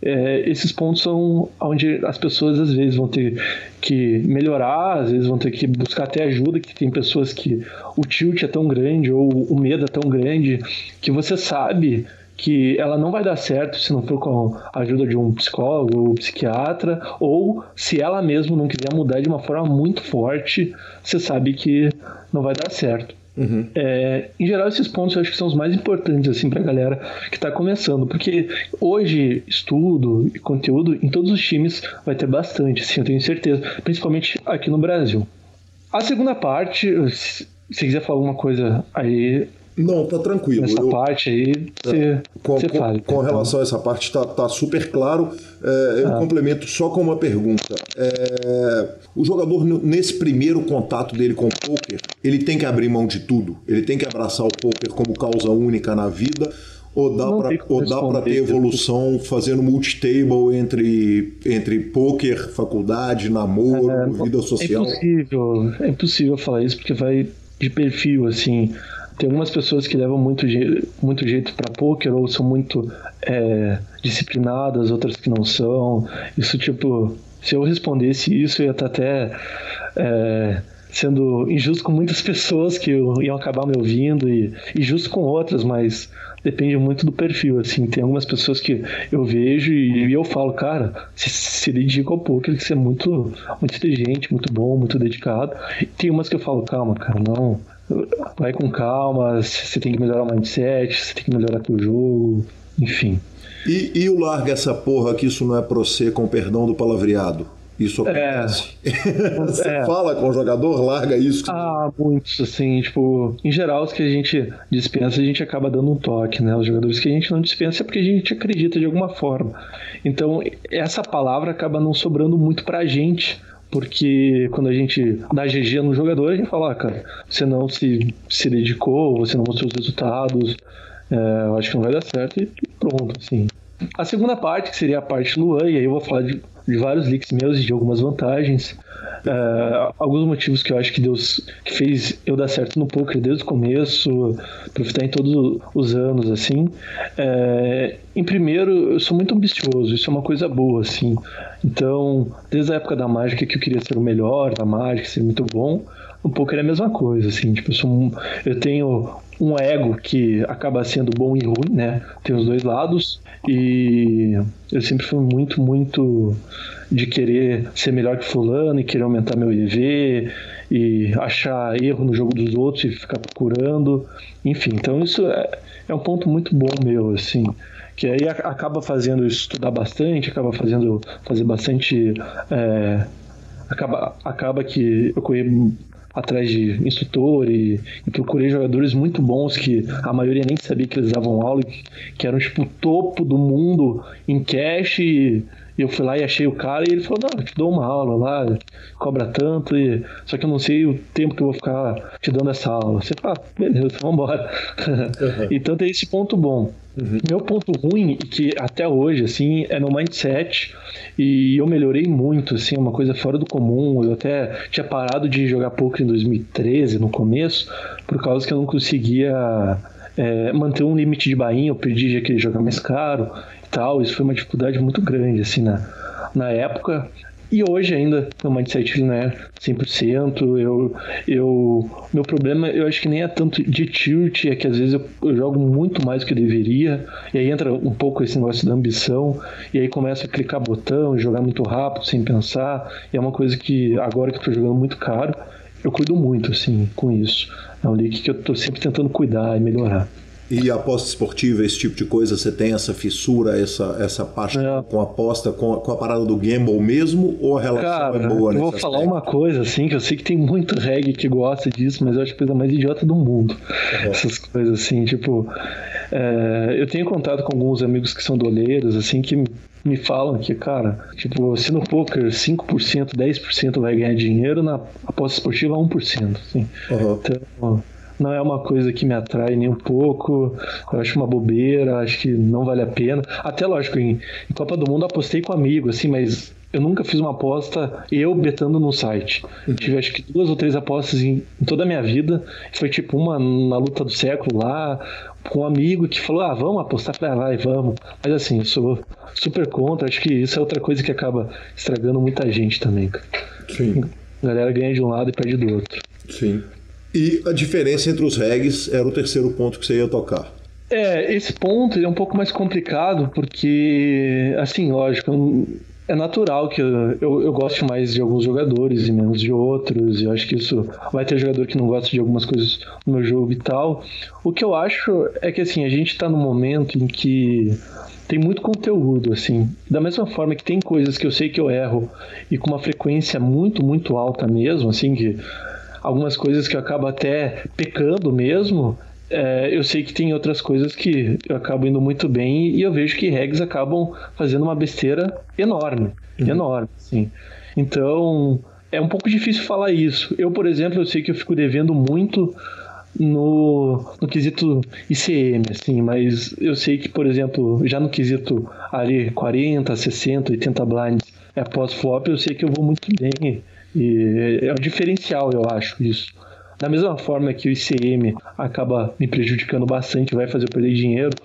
é, esses pontos são onde as pessoas às vezes vão ter que melhorar, às vezes vão ter que buscar até ajuda, que tem pessoas que o tilt é tão grande ou o medo é tão grande que você sabe que ela não vai dar certo se não for com a ajuda de um psicólogo ou psiquiatra, ou se ela mesma não quiser mudar de uma forma muito forte, você sabe que não vai dar certo. Uhum. É, em geral, esses pontos eu acho que são os mais importantes assim, para a galera que está começando, porque hoje estudo e conteúdo em todos os times vai ter bastante, assim, eu tenho certeza, principalmente aqui no Brasil. A segunda parte, se quiser falar alguma coisa aí, não, tá tranquilo. Essa eu, parte aí, você, é, com, com, com relação a essa parte, tá, tá super claro. É, eu ah. complemento só com uma pergunta. É, o jogador, nesse primeiro contato dele com o poker, ele tem que abrir mão de tudo? Ele tem que abraçar o poker como causa única na vida? Ou dá para ter evolução fazendo multitable entre, entre poker, faculdade, namoro, é, vida é social? É impossível, é impossível falar isso porque vai de perfil, assim. Tem algumas pessoas que levam muito, je muito jeito para poker ou são muito é, disciplinadas, outras que não são. Isso, tipo, se eu respondesse isso, eu ia estar até é, sendo injusto com muitas [laughs] pessoas que iam acabar me ouvindo e, e justo com outras, mas depende muito do perfil, assim. Tem algumas pessoas que eu vejo e, e eu falo, cara, se, se dedica ao poker, que você é muito, muito inteligente, muito bom, muito dedicado. E tem umas que eu falo, calma, cara, não vai com calma, você tem que melhorar o mindset, você tem que melhorar o jogo, enfim. E, e o larga essa porra que isso não é pra você, com perdão do palavreado? Isso é. acontece. É, [laughs] você é. fala com o jogador, larga isso. Ah, muitos, assim, tipo, em geral, os que a gente dispensa, a gente acaba dando um toque, né? Os jogadores que a gente não dispensa é porque a gente acredita de alguma forma. Então, essa palavra acaba não sobrando muito pra gente porque quando a gente dá GG no jogador, a gente fala, ah, cara, você não se, se dedicou, você não mostrou os resultados, é, eu acho que não vai dar certo e pronto, assim. A segunda parte, que seria a parte Luan, e aí eu vou falar de, de vários leaks meus e de algumas vantagens. É, alguns motivos que eu acho que Deus que fez eu dar certo no poker desde o começo, aproveitar em todos os anos, assim. É, em primeiro, eu sou muito ambicioso, isso é uma coisa boa, assim. Então, desde a época da mágica que eu queria ser o melhor da mágica, ser muito bom, no poker é a mesma coisa, assim. Tipo, eu, um, eu tenho um ego que acaba sendo bom e ruim, né? Tem os dois lados. E eu sempre fui muito, muito de querer ser melhor que fulano e querer aumentar meu EV e achar erro no jogo dos outros e ficar procurando. Enfim, então isso é, é um ponto muito bom meu, assim. Que aí acaba fazendo estudar bastante, acaba fazendo fazer bastante. É, acaba, acaba que eu corri atrás de instrutor e, e, procurei jogadores muito bons que a maioria nem sabia que eles davam aula, que, que eram tipo o topo do mundo em cash e, e eu fui lá e achei o cara e ele falou: Não, eu te dou uma aula lá, cobra tanto, e... só que eu não sei o tempo que eu vou ficar te dando essa aula. Você fala: Beleza, [laughs] vamos embora. Uhum. então tem esse ponto bom. Uhum. Meu ponto ruim, que até hoje, assim, é no mindset. E eu melhorei muito, assim, uma coisa fora do comum. Eu até tinha parado de jogar poker em 2013, no começo, por causa que eu não conseguia é, manter um limite de bainha. Eu perdi, já queria jogar mais caro tal. Isso foi uma dificuldade muito grande, assim, na, na época. E hoje ainda meu mindset não é 100%. Eu, eu, meu problema, eu acho que nem é tanto de tilt, é que às vezes eu, eu, jogo muito mais do que eu deveria. E aí entra um pouco esse negócio da ambição. E aí começa a clicar botão, jogar muito rápido, sem pensar. E é uma coisa que agora que eu tô jogando muito caro, eu cuido muito, assim, com isso. É um leak que eu tô sempre tentando cuidar e melhorar. E aposta esportiva, esse tipo de coisa, você tem essa fissura, essa, essa parte é. com aposta, com a, com a parada do gamble mesmo, ou a relação Cara, é boa eu vou aspecto? falar uma coisa, assim, que eu sei que tem muito reggae que gosta disso, mas eu acho a coisa mais idiota do mundo. Uhum. Essas coisas assim, tipo... É, eu tenho contato com alguns amigos que são doleiros, assim, que me falam que, cara, tipo, se no poker 5%, 10% vai ganhar dinheiro, na aposta esportiva 1%. Assim. Uhum. Então não é uma coisa que me atrai nem um pouco. Eu acho uma bobeira, acho que não vale a pena. Até lógico, em, em Copa do Mundo apostei com amigo, assim, mas eu nunca fiz uma aposta eu betando no site. Uhum. Tive acho que duas ou três apostas em, em, toda a minha vida. Foi tipo uma na luta do século lá, com um amigo que falou: ah, vamos apostar. Falei, ah, vai, vamos. Mas assim, eu sou super contra. Acho que isso é outra coisa que acaba estragando muita gente também. Sim. A galera ganha de um lado e perde do outro. Sim. E a diferença entre os regs era o terceiro ponto que você ia tocar. É, esse ponto é um pouco mais complicado porque, assim, lógico, é natural que eu, eu, eu goste mais de alguns jogadores e menos de outros. E eu acho que isso vai ter jogador que não gosta de algumas coisas no meu jogo e tal. O que eu acho é que, assim, a gente tá num momento em que tem muito conteúdo, assim. Da mesma forma que tem coisas que eu sei que eu erro e com uma frequência muito, muito alta mesmo, assim, que algumas coisas que eu acabo até pecando mesmo, é, eu sei que tem outras coisas que eu acabo indo muito bem e eu vejo que regs acabam fazendo uma besteira enorme, uhum. enorme, sim. Então, é um pouco difícil falar isso. Eu, por exemplo, eu sei que eu fico devendo muito no, no quesito ICM, assim, mas eu sei que, por exemplo, já no quesito ali 40, 60, 80 blinds é pós-flop, eu sei que eu vou muito bem e é um diferencial, eu acho, isso. Da mesma forma que o ICM acaba me prejudicando bastante, vai fazer eu perder dinheiro,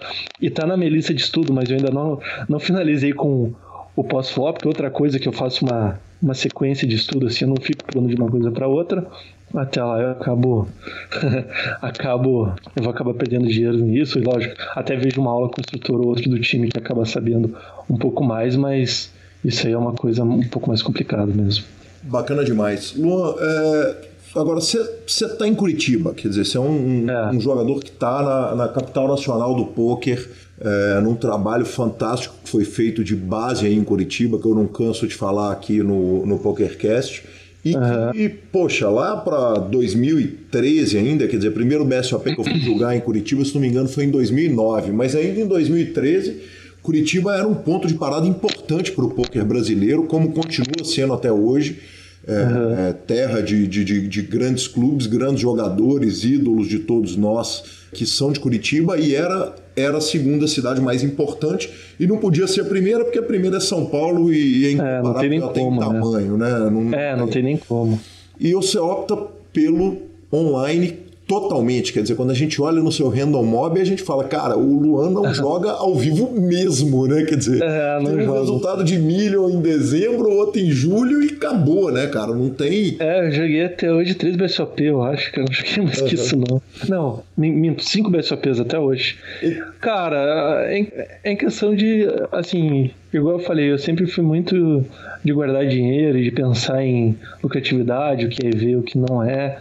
e tá na minha lista de estudo, mas eu ainda não, não finalizei com o pós-flop, que é outra coisa que eu faço uma, uma sequência de estudo, assim, eu não fico pulando de uma coisa para outra. Até lá eu acabo, [laughs] acabo, eu vou acabar perdendo dinheiro nisso, e lógico, até vejo uma aula com o instrutor ou outro do time que acaba sabendo um pouco mais, mas isso aí é uma coisa um pouco mais complicada mesmo. Bacana demais. Luan, é, agora você está em Curitiba, quer dizer, você é um, é. um jogador que está na, na, capital nacional do pôquer, é, num trabalho fantástico que foi feito de base aí em Curitiba, que eu não canso de falar aqui no, no PokerCast. E uhum. que, poxa, lá para 2013 ainda, quer dizer, primeiro BSOP que eu fui jogar em Curitiba, se não me engano, foi em 2009, mas ainda em 2013 Curitiba era um ponto de parada importante para o poker brasileiro, como continua sendo até hoje. É, uhum. é, terra de, de, de, de, grandes clubes, grandes jogadores, ídolos de todos nós que são de Curitiba e era, era a segunda cidade mais importante e não podia ser a primeira porque a primeira é São Paulo e, e é, não tem nem como, tem né? tamanho, né? Não, é, não tem nem como. E você opta pelo online Totalmente, quer dizer, quando a gente olha no seu random mob, a gente fala, cara, o Luan não joga ao vivo mesmo, né? Quer dizer, é, tem um jogo. resultado de milho em dezembro, outro em julho e acabou, né, cara? Não tem. É, eu joguei até hoje três BSOP, eu acho, que eu não joguei mais uhum. que isso, não. Não, minto, cinco BSOPs até hoje. E... Cara, é, é em questão de, assim, igual eu falei, eu sempre fui muito de guardar dinheiro e de pensar em lucratividade, o que é EV, o que não é.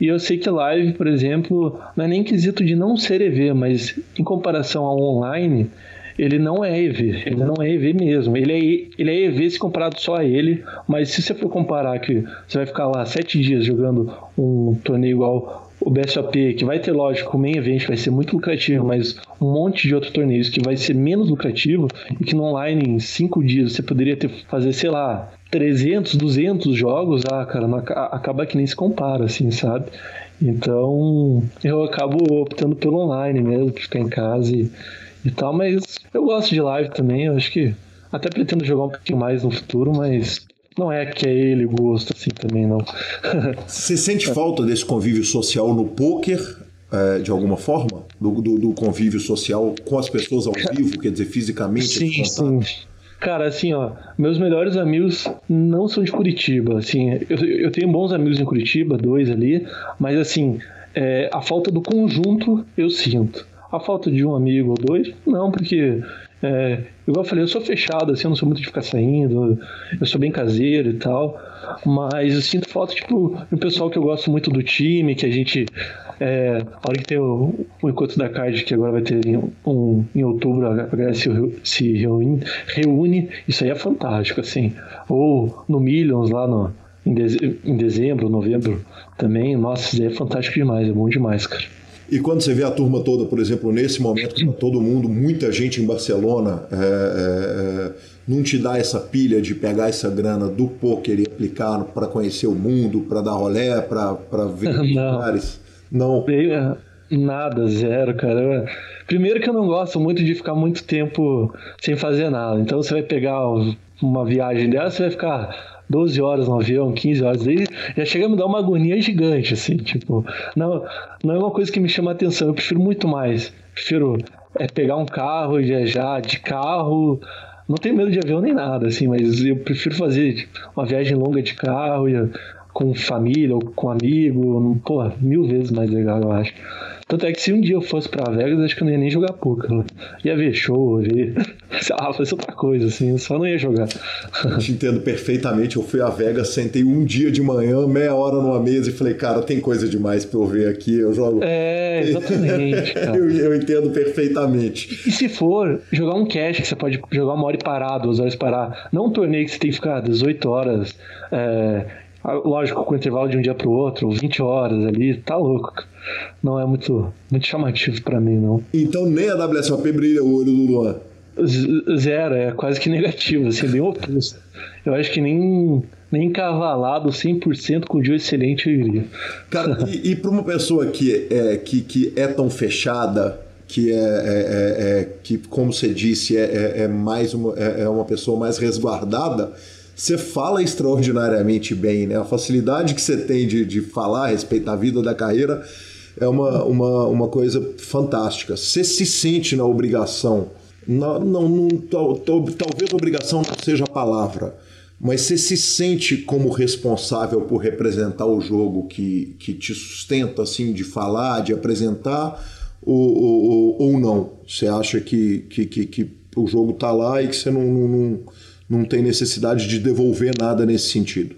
E eu sei que live, por exemplo, não é nem quesito de não ser EV, mas em comparação ao online, ele não é EV, ele não é EV mesmo. Ele é, ele é EV se comparado só a ele, mas se você for comparar que você vai ficar lá sete dias jogando um torneio igual o BSOP, que vai ter, lógico, o main event vai ser muito lucrativo, mas um monte de outros torneios que vai ser menos lucrativo e que no online em cinco dias você poderia ter fazer, sei lá, 300, 200 jogos, ah, cara, não, acaba que nem se compara, assim, sabe? Então, eu acabo optando pelo online mesmo, pra ficar em casa e, e tal, mas eu gosto de live também, eu acho que até pretendo jogar um pouquinho mais no futuro, mas não é que é ele gosto assim também, não. [laughs] Você sente falta desse convívio social no poker, é, de alguma forma? Do, do, do, convívio social com as pessoas ao vivo, quer dizer, fisicamente? Sim, sim. Cara, assim, ó, meus melhores amigos não são de Curitiba, assim, eu, eu tenho bons amigos em Curitiba, dois ali, mas assim, é, a falta do conjunto eu sinto. A falta de um amigo ou dois, não, porque é, igual eu falei, eu sou fechado, assim, eu não sou muito de ficar saindo, eu sou bem caseiro e tal, mas eu sinto falta, tipo, do pessoal que eu gosto muito do time, que a gente. É, a hora que tem o, o encontro da card, que agora vai ter em, um, em outubro, a galera se, se reúne, reúne, isso aí é fantástico, assim. Ou no Millions, lá no, em, deze, em dezembro, novembro também, nossa, isso aí é fantástico demais, é bom demais, cara. E quando você vê a turma toda, por exemplo, nesse momento tá todo mundo, muita gente em Barcelona, é, é, é, não te dá essa pilha de pegar essa grana do poker e aplicar para conhecer o mundo, para dar rolé, para ver [laughs] lugares? Não. É, nada, zero, cara. Primeiro que eu não gosto muito de ficar muito tempo sem fazer nada. Então você vai pegar uma viagem dessa, você vai ficar 12 horas no avião, 15 horas, aí já chega a me dar uma agonia gigante, assim, tipo, não, não é uma coisa que me chama atenção, eu prefiro muito mais, prefiro é, pegar um carro e viajar de carro, não tenho medo de avião nem nada, assim, mas eu prefiro fazer uma viagem longa de carro, com família ou com amigo, pô, mil vezes mais legal, eu acho. Tanto é que se um dia eu fosse pra Vegas, acho que eu não ia nem jogar poker. Né? Ia ver show, ver. [laughs] Sei lá, fazer outra coisa, assim, só não ia jogar. Eu te entendo perfeitamente. Eu fui a Vegas, sentei um dia de manhã, meia hora numa mesa e falei, cara, tem coisa demais pra eu ver aqui. Eu jogo. É, exatamente. [laughs] eu, eu, entendo perfeitamente. E se for jogar um cash que você pode jogar uma hora e parar, duas horas e parar, não um torneio que você tem que ficar 18 horas. É, lógico, com intervalo de um dia pro outro, 20 horas ali, tá louco não é muito, muito chamativo para mim, não. Então nem a WSOP brilha o olho do Luan? Zero, é quase que [laughs] negativo, assim, bem oposto. Eu acho que nem, nem cavalado 100% com o dia excelente eu iria. Cara, e, e para uma pessoa que é, que, que é tão fechada, que é, é, é, é que, como você disse, é, é, é mais uma, é, é uma pessoa mais resguardada, você fala extraordinariamente bem, né? A facilidade que você tem de, de falar a respeito da vida, da carreira, é uma, uma, uma coisa fantástica. Você se sente na obrigação, não, não, não tal, talvez obrigação não seja a palavra, mas você se sente como responsável por representar o jogo que, que te sustenta, assim, de falar, de apresentar, ou, ou, ou não? Você acha que, que, que, que o jogo está lá e que você não, não, não tem necessidade de devolver nada nesse sentido?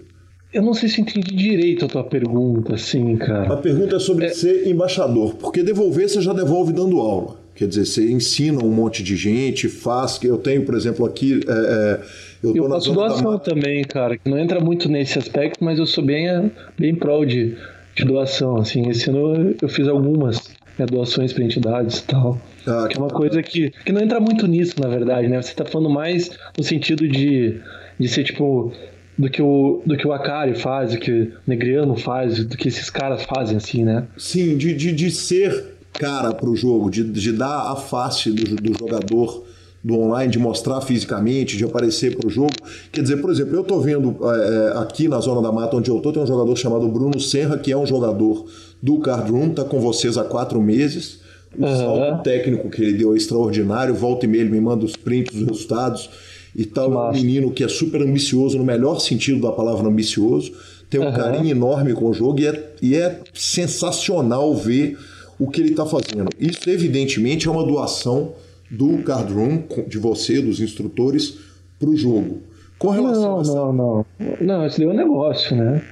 Eu não sei se entendi direito a tua pergunta, assim, cara. A pergunta é sobre é... ser embaixador, porque devolver você já devolve dando aula. Quer dizer, você ensina um monte de gente, faz. que Eu tenho, por exemplo, aqui. É, é, eu, eu faço doação da... também, cara, que não entra muito nesse aspecto, mas eu sou bem, bem prol de, de doação. Assim, esse ano eu fiz algumas né, doações para entidades e tal. Ah, que é uma coisa que, que não entra muito nisso, na verdade, né? Você tá falando mais no sentido de, de ser tipo do que o, do que o Akari faz, do que o Negriano faz, do que esses caras fazem, assim, né? Sim, de, de, de ser cara pro jogo, de, de dar a face do, do jogador do online, de mostrar fisicamente, de aparecer pro jogo. Quer dizer, por exemplo, eu tô vendo é, aqui na Zona da Mata, onde eu tô, tem um jogador chamado Bruno Serra, que é um jogador do Card Room, tá com vocês há quatro meses. O uhum. salto técnico que ele deu é extraordinário, volta e meia ele me manda os prints, os resultados e tal. Um menino que é super ambicioso, no melhor sentido da palavra ambicioso, tem um uhum. carinho enorme com o jogo e é, e é sensacional ver o que ele está fazendo. Isso, evidentemente, é uma doação do Card Room, de você, dos instrutores, para o jogo. Com relação não, a essa... não, não. Não, esse daí é um negócio, né?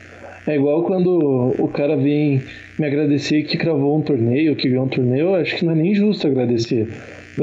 É igual quando o cara vem me agradecer que cravou um torneio, que ganhou um torneio, eu acho que não é nem justo agradecer.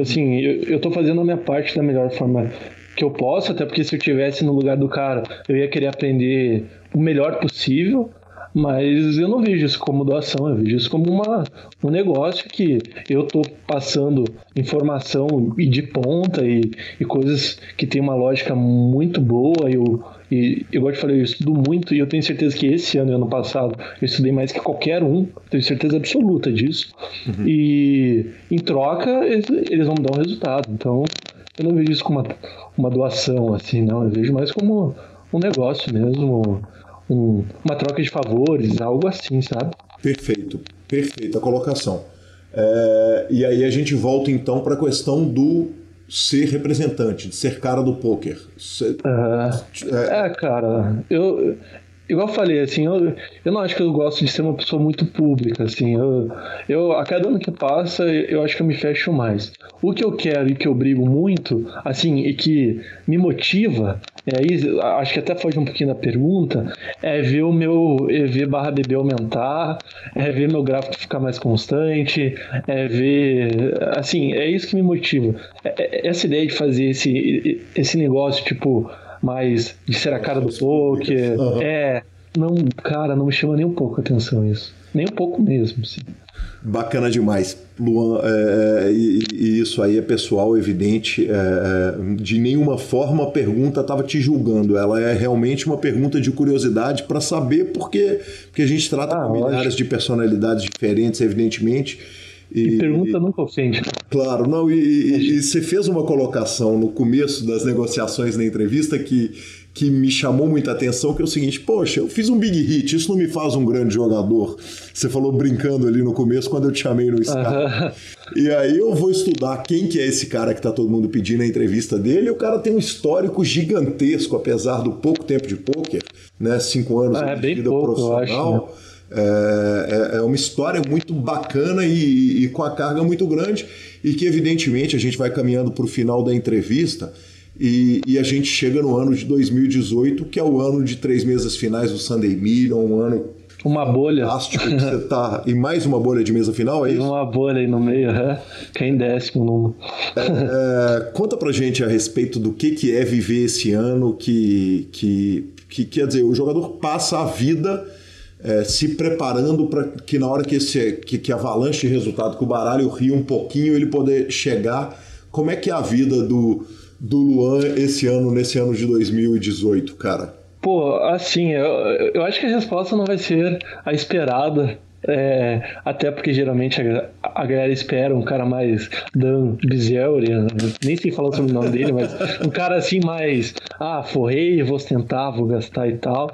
Assim, eu, eu tô fazendo a minha parte da melhor forma que eu posso, até porque se eu tivesse no lugar do cara, eu ia querer aprender o melhor possível, mas eu não vejo isso como doação, eu vejo isso como uma, um negócio que eu estou passando informação e de ponta e, e coisas que tem uma lógica muito boa. Eu, e, igual eu te falei, eu estudo muito e eu tenho certeza que esse ano e ano passado eu estudei mais que qualquer um, tenho certeza absoluta disso. Uhum. E em troca, eles, eles vão me dar um resultado. Então, eu não vejo isso como uma, uma doação, assim, não. Eu vejo mais como um negócio mesmo, um, uma troca de favores, algo assim, sabe? Perfeito, perfeita colocação. É, e aí a gente volta então para a questão do ser representante, de ser cara do poker. Você, é... é, cara, eu, Igual eu falei, assim, eu, eu não acho que eu gosto de ser uma pessoa muito pública, assim. Eu, eu, a cada ano que passa, eu acho que eu me fecho mais. O que eu quero e que eu brigo muito, assim, e que me motiva, é aí, acho que até foge um pouquinho da pergunta, é ver o meu EV barra BB aumentar, é ver meu gráfico ficar mais constante, é ver, assim, é isso que me motiva. É, é, essa ideia de fazer esse, esse negócio, tipo mais de ser a cara do poker. Uhum. É, não, cara, não me chama nem um pouco a atenção isso. Nem um pouco mesmo, assim. Bacana demais, Luan. É, e, e, isso aí é pessoal, evidente. É, é de nenhuma forma a pergunta estava te julgando. Ela é realmente uma pergunta de curiosidade para saber porque, porque a gente trata ah, com milhares de personalidades diferentes, evidentemente. E, e pergunta nunca ofende. Claro, não, e, e, e, você fez uma colocação no começo das negociações na entrevista que, que me chamou muita atenção, que é o seguinte, poxa, eu fiz um big hit, isso não me faz um grande jogador. Você falou brincando ali no começo, quando eu te chamei no Skype. E aí eu vou estudar quem que é esse cara que tá todo mundo pedindo a entrevista dele, e o cara tem um histórico gigantesco, apesar do pouco tempo de poker, né, cinco anos ah, de é vida pouco, profissional. Acho, né? É, é, é, uma história muito bacana e, e, com a carga muito grande e que evidentemente a gente vai caminhando para o final da entrevista e, e, a gente chega no ano de 2018 que é o ano de três mesas finais do Sunday Million, um ano uma bolha. Fantástico que você tá. E mais uma bolha de mesa final, é isso? Uma bolha aí no meio, é. Quem décimo número. É, é, conta pra gente a respeito do que, que é viver esse ano, que, que, que quer dizer, o jogador passa a vida é, se preparando para que na hora que, esse, que, que avalanche de resultado, que o baralho rie um pouquinho, ele poder chegar. Como é que é a vida do, do Luan esse ano, nesse ano de 2018, cara? Pô, assim, eu, eu acho que a resposta não vai ser a esperada. É, até porque geralmente a, a, galera espera um cara mais Dan Bizelli, nem sei falar sobre o nome dele, mas um cara assim mais, ah, forrei, vou ostentar, vou gastar e tal.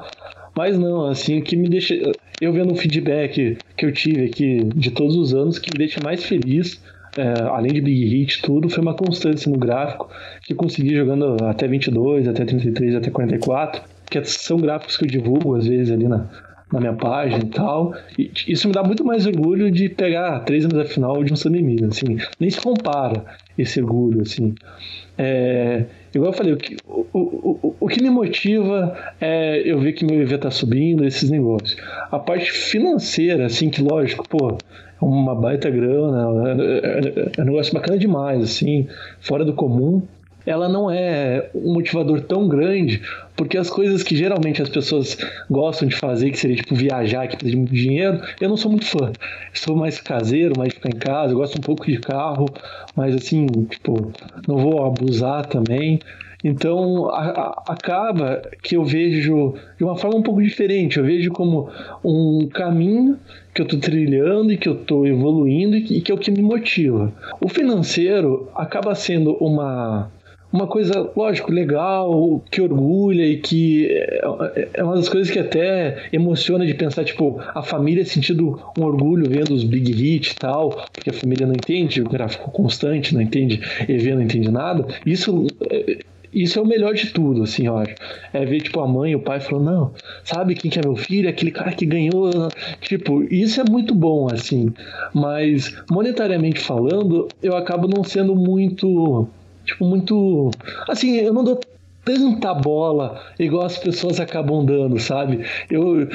Mas não, assim, o que me deixa. Eu vendo o feedback que eu tive aqui de todos os anos, que me deixa mais feliz, é, além de Big Hit, tudo, foi uma constância no gráfico, que consegui jogando até 22, até 33, até 44, que são gráficos que eu divulgo às vezes ali na, na minha página e tal. E isso me dá muito mais orgulho de pegar três anos da final de um Sunday assim. Nem se compara esse orgulho, assim. É, igual eu falei, o que, o, o, o que me motiva é eu ver que meu EV tá subindo, esses negócios. A parte financeira, assim, que lógico, pô, é uma baita grana, é, é, é um negócio bacana demais, assim, fora do comum ela não é um motivador tão grande, porque as coisas que geralmente as pessoas gostam de fazer, que seria tipo viajar, que precisa de muito dinheiro, eu não sou muito fã. Sou mais caseiro, mais de ficar em casa, eu gosto um pouco de carro, mas assim, tipo, não vou abusar também. Então a, a, acaba que eu vejo de uma forma um pouco diferente. Eu vejo como um caminho que eu estou trilhando e que eu estou evoluindo e que, e que é o que me motiva. O financeiro acaba sendo uma uma coisa, lógico, legal, que orgulha e que é, é uma das coisas que até emociona de pensar, tipo, a família sentindo um orgulho vendo os big hits e tal, porque a família não entende o gráfico constante, não entende EV, não entende nada. Isso é, isso é o melhor de tudo, assim, acho. É ver, tipo, a mãe e o pai falando, não, sabe quem que é meu filho? Aquele cara que ganhou. Tipo, isso é muito bom, assim. Mas, monetariamente falando, eu acabo não sendo muito tipo, muito. Assim, eu não dou tanta bola igual as pessoas acabam dando, sabe? Eu,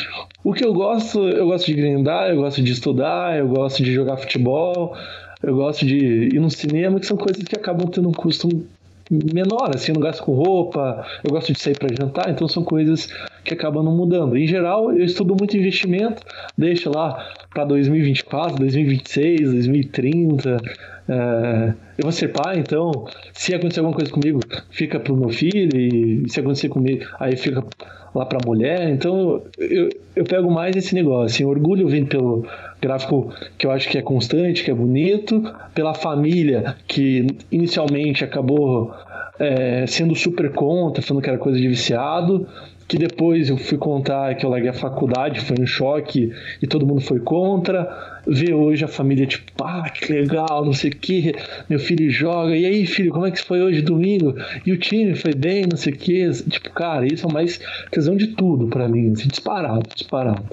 o que eu gosto, eu gosto de grindar, eu gosto de estudar, eu gosto de jogar futebol, eu gosto de ir no cinema, que são coisas que acabam tendo um custo menor, assim, eu não gasto com roupa, eu gosto de sair para jantar, então são coisas que acabam não mudando. Em geral, eu estudo muito investimento, deixo lá para 2024, 2026, 2030. É, eu vou ser pai, então se acontecer alguma coisa comigo, fica pro meu filho, e se acontecer comigo, aí fica lá pra mulher. Então eu, eu pego mais esse negócio. Assim, orgulho vindo pelo gráfico que eu acho que é constante, que é bonito, pela família que inicialmente acabou é, sendo super contra, falando que era coisa de viciado, que depois eu fui contar que eu larguei a faculdade, foi um choque e todo mundo foi contra. Ver hoje a família, tipo, ah, que legal, não sei o que, meu filho joga, e aí, filho, como é que foi hoje, domingo? E o time foi bem, não sei o que. Tipo, cara, isso é mais tesão de tudo para mim, assim, disparado, disparado.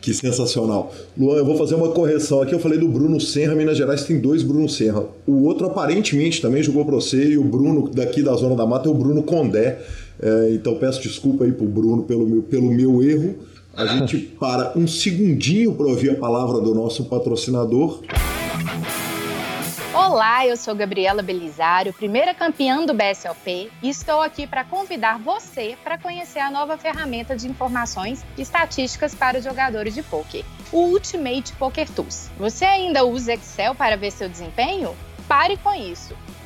Que sensacional. Luan, eu vou fazer uma correção aqui. Eu falei do Bruno Serra, Minas Gerais tem dois Bruno Serra. O outro aparentemente também jogou para você e o Bruno daqui da Zona da Mata é o Bruno Condé. É, então peço desculpa aí pro Bruno pelo meu, pelo meu erro. A gente [laughs] para um segundinho para ouvir a palavra do nosso patrocinador. Olá, eu sou Gabriela Belisário, primeira campeã do BSLP, e estou aqui para convidar você para conhecer a nova ferramenta de informações e estatísticas para os jogadores de poker, o Ultimate Poker Tools. Você ainda usa Excel para ver seu desempenho? Pare com isso.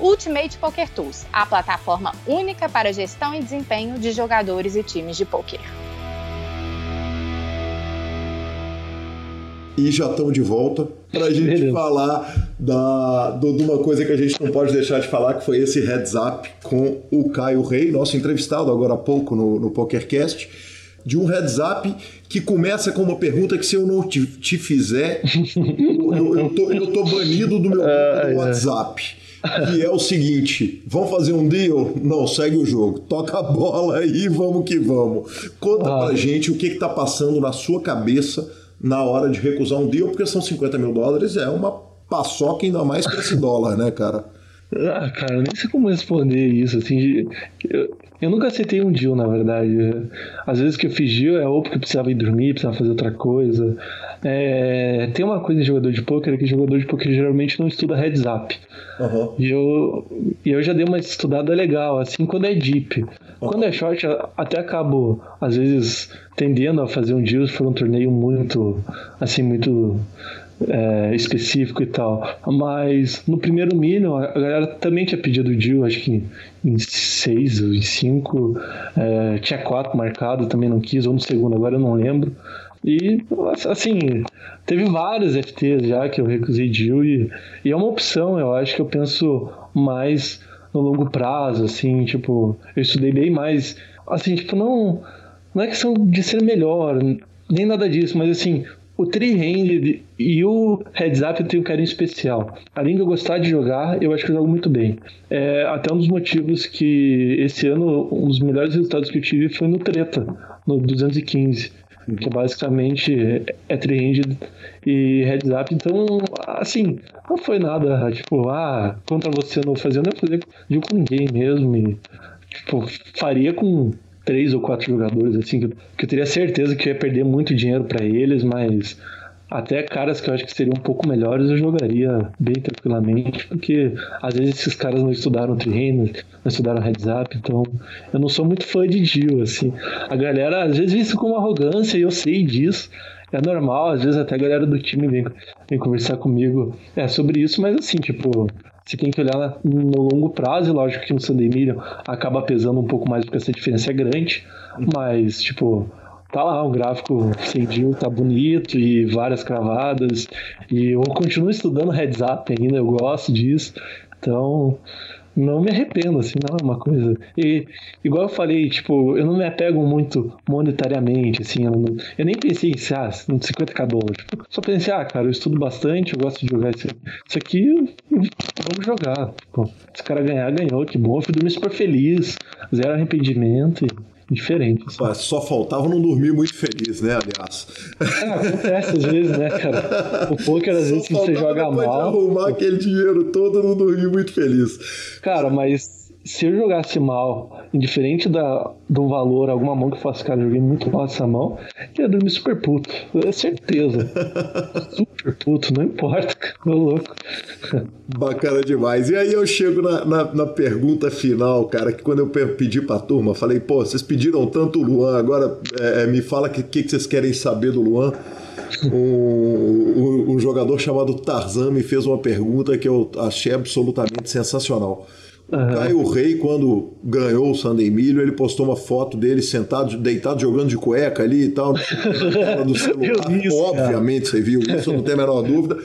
Ultimate Poker Tools, a plataforma única para gestão e desempenho de jogadores e times de poker. E já estamos de volta para a gente Beleza. falar da, do, de uma coisa que a gente não pode deixar de falar, que foi esse heads up com o Caio Rei, nosso entrevistado agora há pouco no, no PokerCast, de um heads up que começa com uma pergunta que se eu não te, te fizer, [laughs] eu, eu, tô, eu tô banido do meu uh, WhatsApp que é o seguinte: vamos fazer um deal? Não, segue o jogo. Toca a bola aí, vamos que vamos. Conta ah. pra gente o que, que tá passando na sua cabeça na hora de recusar um deal, porque são 50 mil dólares, é uma paçoca ainda mais que esse dólar, né, cara? Ah, cara, nem sei como responder isso, assim, eu, eu nunca aceitei um deal, na verdade. Às vezes que eu fiz deal é ou porque eu precisava ir dormir, precisava fazer outra coisa. É, tem uma coisa em jogador de poker que jogador de poker geralmente não estuda heads up. Uhum. E, eu, eu já dei uma estudada legal, assim, quando é deep. Uhum. Quando é short, até acabo, às vezes, tendendo a fazer um deal se for um torneio muito, assim, muito é, específico e tal. Mas no primeiro Minion, a galera também tinha pedido deal, acho que em seis ou em cinco. É, tinha quatro marcado, também não quis, ou no segundo, agora eu não lembro. E, assim, teve vários FTs já que eu recusei deal e, e é uma opção, eu acho que eu penso mais no longo prazo, assim, tipo, eu estudei bem mais, assim, tipo, não, não é questão de ser melhor, nem nada disso, mas assim, o Tree-Hand e o Heads Up eu tenho um carinho especial. Além de eu gostar de jogar, eu acho que eu jogo muito bem. É até um dos motivos que esse ano, um dos melhores resultados que eu tive foi no Treta, no 215 que basicamente é trend e heads up. Então, assim, não foi nada, tipo, ah, contra você não fazer, eu não ia fazer com ninguém mesmo. E, tipo, faria com três ou quatro jogadores, assim, que eu, que eu teria certeza que eu ia perder muito dinheiro para eles, mas até caras que eu acho que seriam um pouco melhores eu jogaria bem tranquilamente, porque às vezes esses caras não estudaram treino, não estudaram heads up, então eu não sou muito fã de Dio, assim. A galera às vezes vê isso com arrogância e eu sei disso. É normal, às vezes até a galera do time vem, vem conversar comigo é, sobre isso, mas assim, tipo, você tem que olhar no longo prazo, lógico que no Sunday Million acaba pesando um pouco mais porque essa diferença é grande, mas, tipo, tá lá, um gráfico cedinho, tá bonito e várias cravadas. E eu continuo estudando heads up ainda, eu gosto disso. Então, não me arrependo, assim, não é uma coisa. E, igual eu falei, tipo, eu não me apego muito monetariamente, assim, eu, não, eu nem pensei em ah, 50k dólares. Tipo, só pensei, ah, cara, eu estudo bastante, eu gosto de jogar isso, isso aqui, vamos jogar. Tipo, se o cara ganhar, ganhou, que bom, eu fui dormir super feliz, zero arrependimento. E diferente. Assim. Só faltava não dormir muito feliz, né, aliás. É, acontece às vezes, né, cara? O poker, às vezes, você joga mal. arrumar aquele dinheiro todo, não dormir muito feliz. Cara, mas se eu jogasse mal, indiferente da, do valor, alguma mão que eu faço, cara, eu joguei muito mal essa mão, eu ia dormir super puto. É certeza. [laughs] super puto, não importa, [laughs] cara. Tô louco. Bacana demais. E aí eu chego na, na, na, pergunta final, cara, que quando eu pedi pra turma, falei, pô, vocês pediram tanto o Luan, agora é, me fala o que, que, que vocês querem saber do Luan. Um, um, um, jogador chamado Tarzan me fez uma pergunta que eu achei absolutamente sensacional. Uhum. Caio Rei, quando ganhou o Sunday Milho, ele postou uma foto dele sentado, deitado, jogando de cueca ali e tal, do celular. [laughs] Isso, Obviamente, cara. você viu isso, não tem a menor dúvida.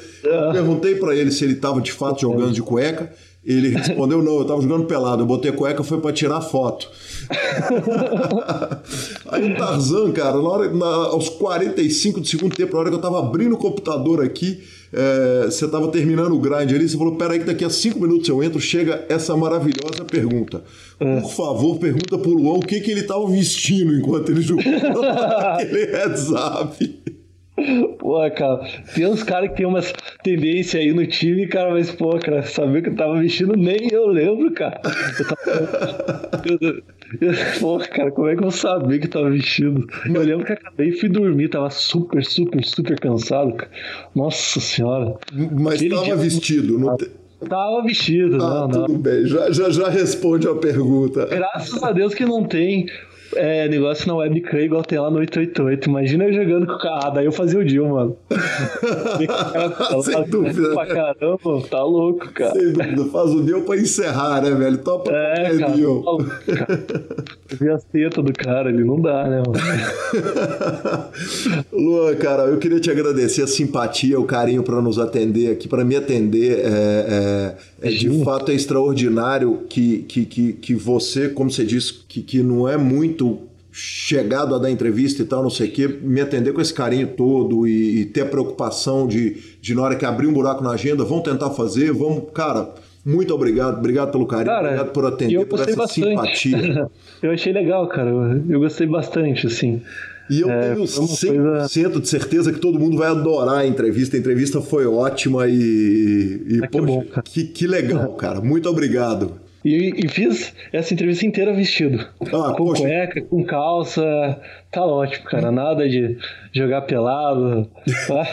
Perguntei para ele se ele estava de fato jogando de cueca. Ele respondeu: não, eu estava jogando pelado, eu botei cueca foi para tirar foto. [laughs] Aí o Tarzan, cara, na hora, na, aos 45 do segundo tempo, na hora que eu estava abrindo o computador aqui, é, você estava terminando o grind ali, você falou: peraí, que daqui a cinco minutos eu entro, chega essa maravilhosa pergunta. É. Por favor, pergunta pro Luan o que, que ele estava vestindo enquanto ele jogou [laughs] aquele heads up. Pô, cara, tem uns caras que tem umas tendências aí no time, cara, mas, pô, cara, saber que eu tava vestindo, nem eu lembro, cara. Eu tava... eu, [laughs] eu, pô, cara, como é que eu sabia que eu tava vestido? Eu lembro que acabei e fui dormir, tava super, super, super cansado, cara. Nossa senhora. Mas Aquele tava vestido, não te... Tava vestido, ah, não, tudo não. bem, já, já, já responde a pergunta. Graças a Deus que não tem é, negócio na webcam igual tem lá no 888. Imagina eu jogando com o cara. Ah, daí eu fazia o deal, mano. [laughs] Sem dúvida. Pra caramba, tá louco, cara. Sem dúvida. Faz o deal pra encerrar, né, velho? Topa é, cara, deal. Vi as tetas do cara ali, não dá, né, mano? [laughs] Luan, cara, eu queria te agradecer a simpatia, o carinho para nos atender aqui, para me atender. É, é, é de fato é extraordinário que, que, que, que você, como você disse, que, que não é muito chegado a dar entrevista e tal, não sei o quê, me atender com esse carinho todo e, e, ter a preocupação de, de na hora que abrir um buraco na agenda, vamos tentar fazer, vamos, cara, muito obrigado, obrigado pelo carinho, cara, obrigado por atender, por essa bastante. simpatia. [laughs] eu achei legal, cara, eu gostei bastante, assim. E eu é, tenho 100% coisa... de certeza que todo mundo vai adorar a entrevista. A entrevista foi ótima e, e ah, poxa, que, bom, que, que legal, cara. Muito obrigado. E, e, fiz essa entrevista inteira vestido. Ah, com poxa. cueca, com calça. Tá ótimo, cara. Nada de jogar pelado. Tá?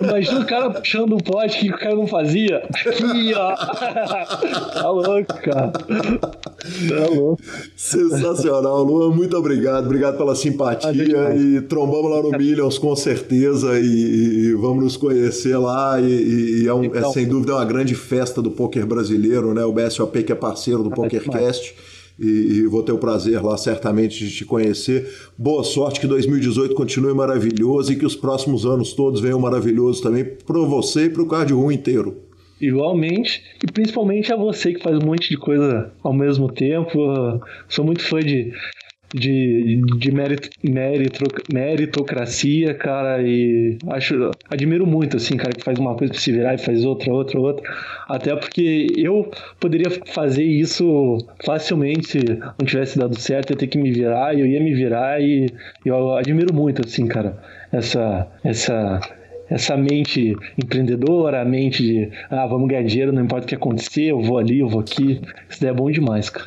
[laughs] Imagina o cara puxando um pote que o cara não fazia. Aqui, ó. [laughs] Tá louco, cara. Tá louco. Sensacional, Luan. Muito obrigado. Obrigado pela simpatia. E trombamos lá no Millions, com certeza. E, e vamos nos conhecer lá. E, e é, um, é então, é, sem dúvida uma grande festa do poker brasileiro, né? O BSOP que é parceiro do PokerCast. E, vou ter o prazer lá certamente de te conhecer. Boa sorte, que 2018 continue maravilhoso e que os próximos anos todos venham maravilhosos também para você e para o Card inteiro. Igualmente, e principalmente a você que faz um monte de coisa ao mesmo tempo. sou muito fã de de, de merit, meritro, meritocracia, cara, e acho, admiro muito, assim, cara, que faz uma coisa pra se virar e faz outra, outra, outra. Até porque eu poderia fazer isso facilmente se não tivesse dado certo, eu ter que me virar, eu ia me virar e eu admiro muito, assim, cara, essa, essa, essa mente empreendedora, a mente de, ah, vamos ganhar dinheiro, não importa o que acontecer, eu vou ali, eu vou aqui. Isso daí é bom demais, cara.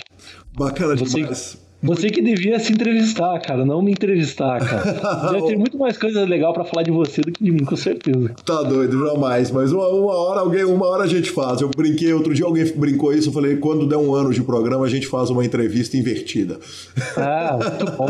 Bacana Você, demais. Você que devia se entrevistar, cara, não me entrevistar, cara. Deve ter [laughs] muito mais coisa legal para falar de você do que de mim, com certeza. Tá doido, jamais. Mas uma, uma, hora alguém, uma hora a gente faz. Eu brinquei, outro dia alguém brincou isso, eu falei, quando der um ano de programa, a gente faz uma entrevista invertida. Ah, [laughs] muito bom.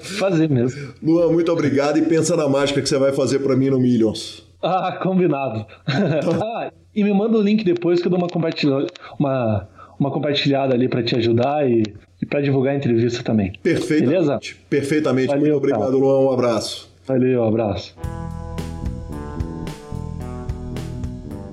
Fazer mesmo. Luan, muito obrigado e pensa na mágica que você vai fazer para mim no Millions. Ah, combinado. [laughs] ah, e me manda o link depois que eu dou uma compartilhada, uma, uma compartilhada ali para te ajudar e e para divulgar a entrevista também. Perfeitamente. Beleza? Perfeitamente. Valeu, Muito obrigado, cara. Luan. Um abraço. Valeu, um abraço.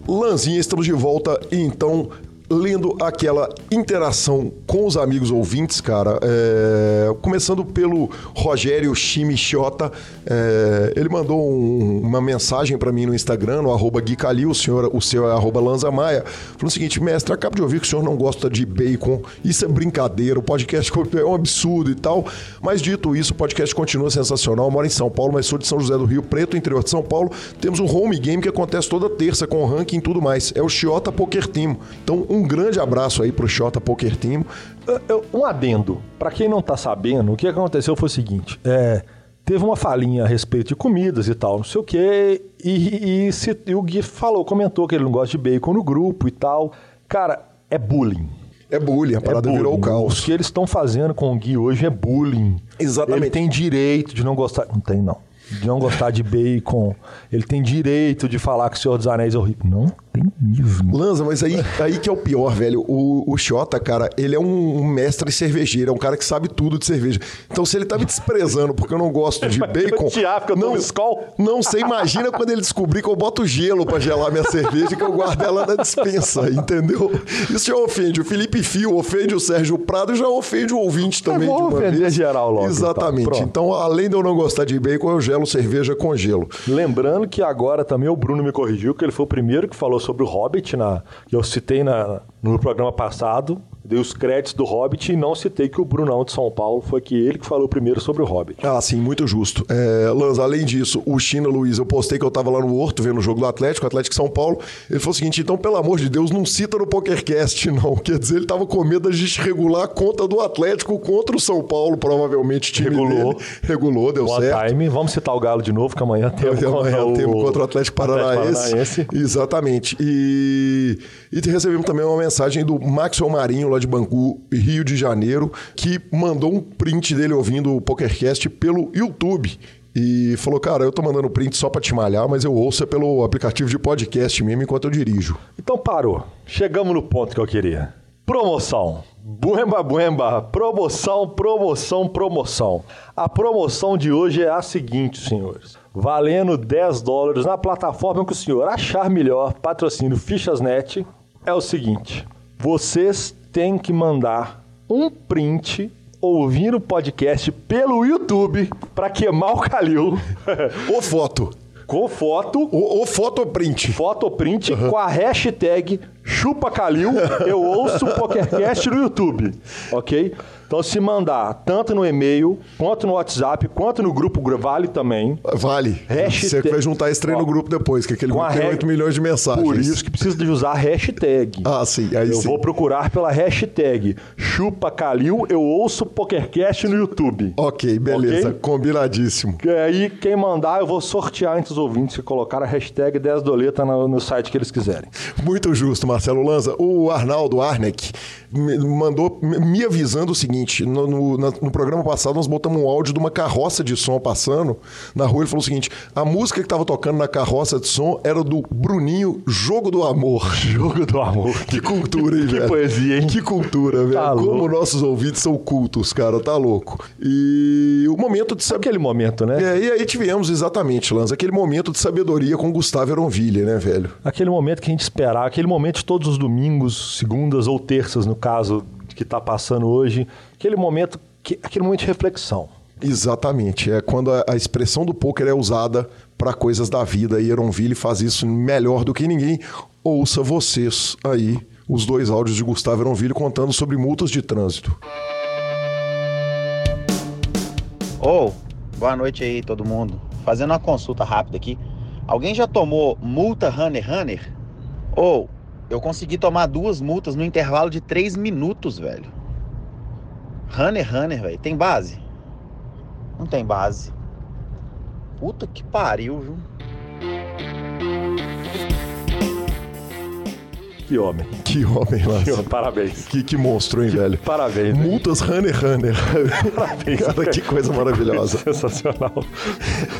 Lanzinha, estamos de volta. Então, lendo aquela interação com os amigos ouvintes, cara. É... Começando pelo Rogério Chimichota. É... Ele mandou um, uma mensagem para mim no Instagram, no arroba Gui o, senhor, o seu é arroba Lanza Maia. O seguinte, mestre, acabo de ouvir que o senhor não gosta de bacon. Isso é brincadeira, o podcast [laughs] é um absurdo e tal. Mas dito isso, o podcast continua sensacional. Eu moro em São Paulo, mas sou de São José do Rio Preto, interior de São Paulo. Temos um home game que acontece toda terça com ranking e tudo mais. É o Chiota Poker Team. Então, um um grande abraço aí pro Xota Poker Team. Um adendo. Pra quem não tá sabendo, o que aconteceu foi o seguinte: é, teve uma falinha a respeito de comidas e tal, não sei o quê, e, e se- e o Gui falou, comentou que ele não gosta de bacon no grupo e tal. Cara, é bullying. É bullying, a parada é virou o bullying. O caos. que eles estão fazendo com o Gui hoje é bullying. Exatamente. Ele tem direito de não gostar. Não tem, não. De não gostar de bacon. Ele tem direito de falar que o Senhor dos Anéis é horrível. Não tem mesmo. Lanza, mas aí, aí que é o pior, velho. O, o Xota, cara, ele é um, mestre cervejeiro, é um cara que sabe tudo de cerveja. Então, se ele tá me desprezando porque eu não gosto de [laughs] bacon. odiar porque eu tomo Skol? Não, você imagina quando ele descobrir que eu boto gelo pra gelar minha cerveja e que eu guardo ela na dispensa, entendeu? Isso já ofende o Felipe Fio, ofende o Sérgio Prado e já ofende o ouvinte também É, de uma ofender vez. geral logo, Exatamente. então. Pronto. Então, além de eu não gostar de bacon, eu gelo cerveja com gelo. Lembrando que agora também o Bruno me corrigiu, que ele foi o primeiro que falou sobre o Hobbit, na, que eu citei na, no programa passado, dei os créditos do Hobbit e não citei que o Brunão de São Paulo foi que ele que falou primeiro sobre o Hobbit. Ah, sim, muito justo. É, Lanza, além disso, o China Luiz, eu postei que eu tava lá no Horto vendo o jogo do Atlético, Atlético São Paulo. Ele falou o seguinte: então, pelo amor de Deus, não cita no PokerCast, [laughs] não. Quer dizer, ele tava com medo da gente regular a conta do Atlético contra o São Paulo, provavelmente. Time Regulou. dele. Regulou, deu Boa certo. time. Vamos citar o Galo de novo, que amanhã [laughs] temos Amanhã o, temos contra o Atlético Paranaense. Paranaense. Exatamente. E, e recebemos também uma mensagem do Maxwell Marinho, lá de Bangu, Rio de Janeiro, que mandou um print dele ouvindo o PokerCast pelo YouTube. E falou, cara, eu tô mandando print só pra te malhar, mas eu ouço é pelo aplicativo de podcast mesmo enquanto eu dirijo. Então parou. Chegamos no ponto que eu queria. Promoção. Buemba, buemba. Promoção, promoção, promoção. A promoção de hoje é a seguinte, senhores. Valendo 10 dólares na plataforma que o senhor achar melhor, patrocínio Fichasnet, é o seguinte. Vocês têm que mandar um print ouvindo o podcast pelo YouTube para queimar o Calil Ô [laughs] foto. com foto ou print. fotoprint com a hashtag ChupaCalil, eu ouço o [laughs] PokerCast no YouTube, ok? Então se mandar tanto no e-mail, quanto no WhatsApp, quanto no grupo Vale também, Vale. Hashtag- Você vai juntar esse trem no grupo depois, que aquele com grupo tem reg- 8 milhões de mensagens. por isso que precisa de usar a hashtag. Ah, sim. Aí eu sim. vou procurar pela hashtag ChupaCalil, eu ouço PokerCast no YouTube. Ok, beleza. Ok? Combinadíssimo. E aí, quem mandar, eu vou sortear entre os ouvintes que colocaram a hashtag 10 doleta no, no site que eles quiserem. Muito justo, Marcelo Lanza. O Arnaldo Arneck mandou me avisando o seguinte: no, no- na- no programa passado nós botamos um áudio de uma carroça de som passando na rua. Ele falou o seguinte: a música que estava tocando na carroça de som era do Bruninho Jogo do Amor. [laughs] Jogo do amor. Que cultura, hein, Que velho? poesia, hein? Que cultura, velho. Tá Como louco. nossos ouvidos são cultos, cara. Tá louco. E o momento de saber. Aquele momento, né? É, e aí tivemos exatamente, Lanza, aquele momento de sabedoria com Gustavo Eronville, né, velho? Aquele momento que a gente esperava, aquele momento de todos os domingos, segundas ou terças, no caso, que está passando hoje. Aquele momento, que, aquele momento de reflexão. Exatamente. É quando a, a expressão do poker é usada para coisas da vida e Eronville faz isso melhor do que ninguém. Ouça vocês aí os dois áudios de Gustavo Eronville contando sobre multas de trânsito. Ô, boa noite aí todo mundo. Fazendo uma consulta rápida aqui. Alguém já tomou multa Runner Runner? Ou eu consegui tomar duas multas no intervalo de três minutos, velho. Runner Runner, velho. Tem base? Não tem base. Puta que pariu, viu? Que homem. Que homem, Que Lanza. homem. Parabéns. Que, que monstro, hein, velho? Parabéns. Multas Runner Runner. Parabéns. Cara, que coisa maravilhosa. [laughs] Sensacional.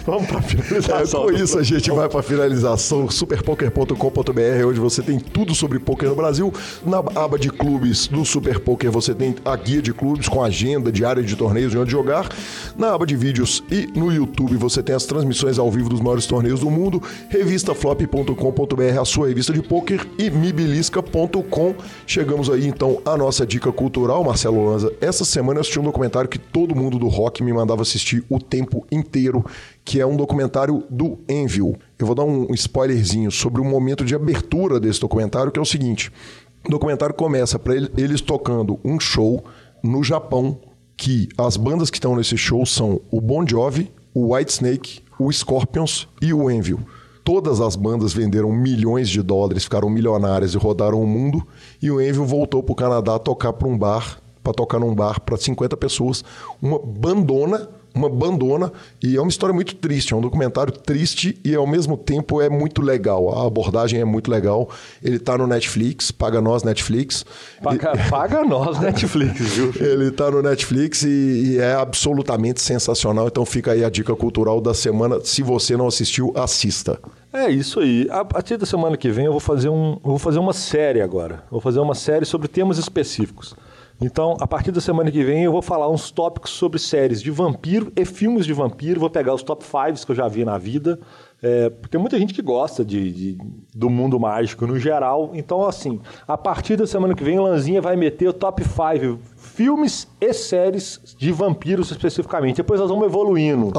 Vamos para a É, finalização. com isso a gente vai para finalização superpoker.com.br, onde você tem tudo sobre poker no Brasil. Na aba de clubes do Super Poker você tem a guia de clubes com agenda diária de torneios e onde jogar. Na aba de vídeos e no YouTube você tem as transmissões ao vivo dos maiores torneios do mundo. Revistaflop.com.br, a sua revista de poker e mibilisca.com. Chegamos aí então à nossa dica cultural, Marcelo Lanza. Essa semana eu assisti um documentário que todo mundo do rock me mandava assistir o tempo inteiro, que é um documentário do Envil. Eu vou dar um spoilerzinho sobre o momento de abertura desse documentário, que é o seguinte: o documentário começa para eles tocando um show no Japão, que as bandas que estão nesse show são o Bon Jovi, o Whitesnake, o Scorpions e o Envil. Todas as bandas venderam milhões de dólares, ficaram milionárias e rodaram o mundo. E o Envy voltou para o Canadá tocar para um bar, para tocar num bar para 50 pessoas, uma bandona uma bandona e é uma história muito triste, é um documentário triste e ao mesmo tempo é muito legal. A abordagem é muito legal. Ele tá no Netflix, paga nós Netflix. Paga, e... [laughs] paga nós Netflix, viu? Ele tá no Netflix e, e, é absolutamente sensacional. Então fica aí a dica cultural da semana. Se você não assistiu, assista. É isso aí. A partir da semana que vem eu vou fazer um, vou fazer uma série agora. Vou fazer uma série sobre temas específicos. Então, a partir da semana que vem, eu vou falar uns tópicos sobre séries de vampiro e filmes de vampiro. Vou pegar os top 5 que eu já vi na vida. É, porque tem muita gente que gosta de, de, do mundo mágico no geral. Então, assim, a partir da semana que vem, Lanzinha vai meter o top 5 filmes e séries de vampiros especificamente. Depois nós vamos evoluindo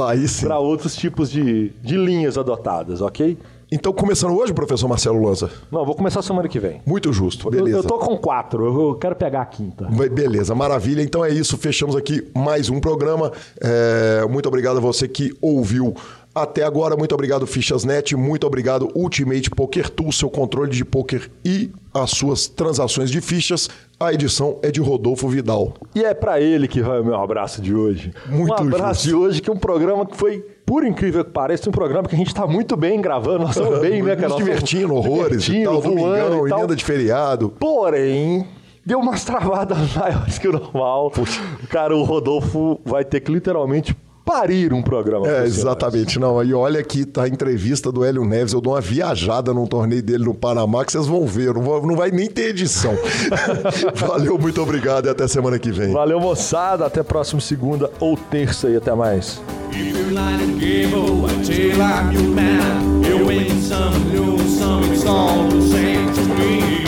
para outros tipos de, de linhas adotadas, ok? Então, começando hoje, professor Marcelo Lanza? Não, vou começar semana que vem. Muito justo, beleza. Eu, eu tô com quatro, eu quero pegar a quinta. Beleza, maravilha. Então é isso, fechamos aqui mais um programa. É, muito obrigado a você que ouviu até agora, muito obrigado Fichasnet, muito obrigado Ultimate Poker Tool, seu controle de poker e as suas transações de fichas. A edição é de Rodolfo Vidal. E é para ele que vai o meu abraço de hoje. Muito um abraço justo. de hoje que é um programa que foi por incrível que pareça, um programa que a gente está muito bem gravando. Nós estamos [laughs] bem, né, cara? Nos divertindo, horrores divertindo, e tal, domingão, e emenda de feriado. Porém, deu umas travadas [laughs] maiores que o normal. Puxa. Cara, o Rodolfo vai ter que literalmente parir um programa. É, exatamente. Não, aí olha aqui, tá a entrevista do Hélio Neves. Eu dou uma viajada num torneio dele no Panamá que vocês vão ver. Não, vou, não vai nem ter edição. [laughs] Valeu, muito obrigado e até semana que vem. Valeu, moçada. Até próximo segunda ou terça e até mais. If you're light and gable, I tell I'm your man. You win some, lose some, it's all the same to me.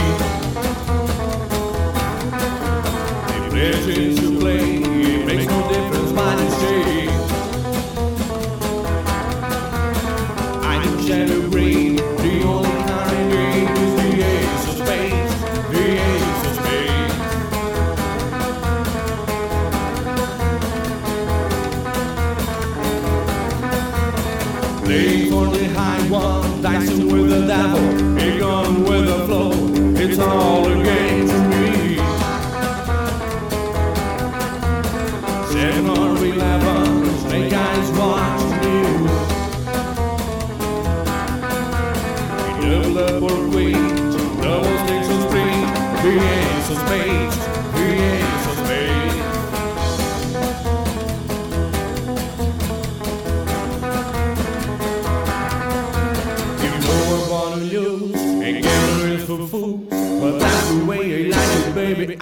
If there's to play.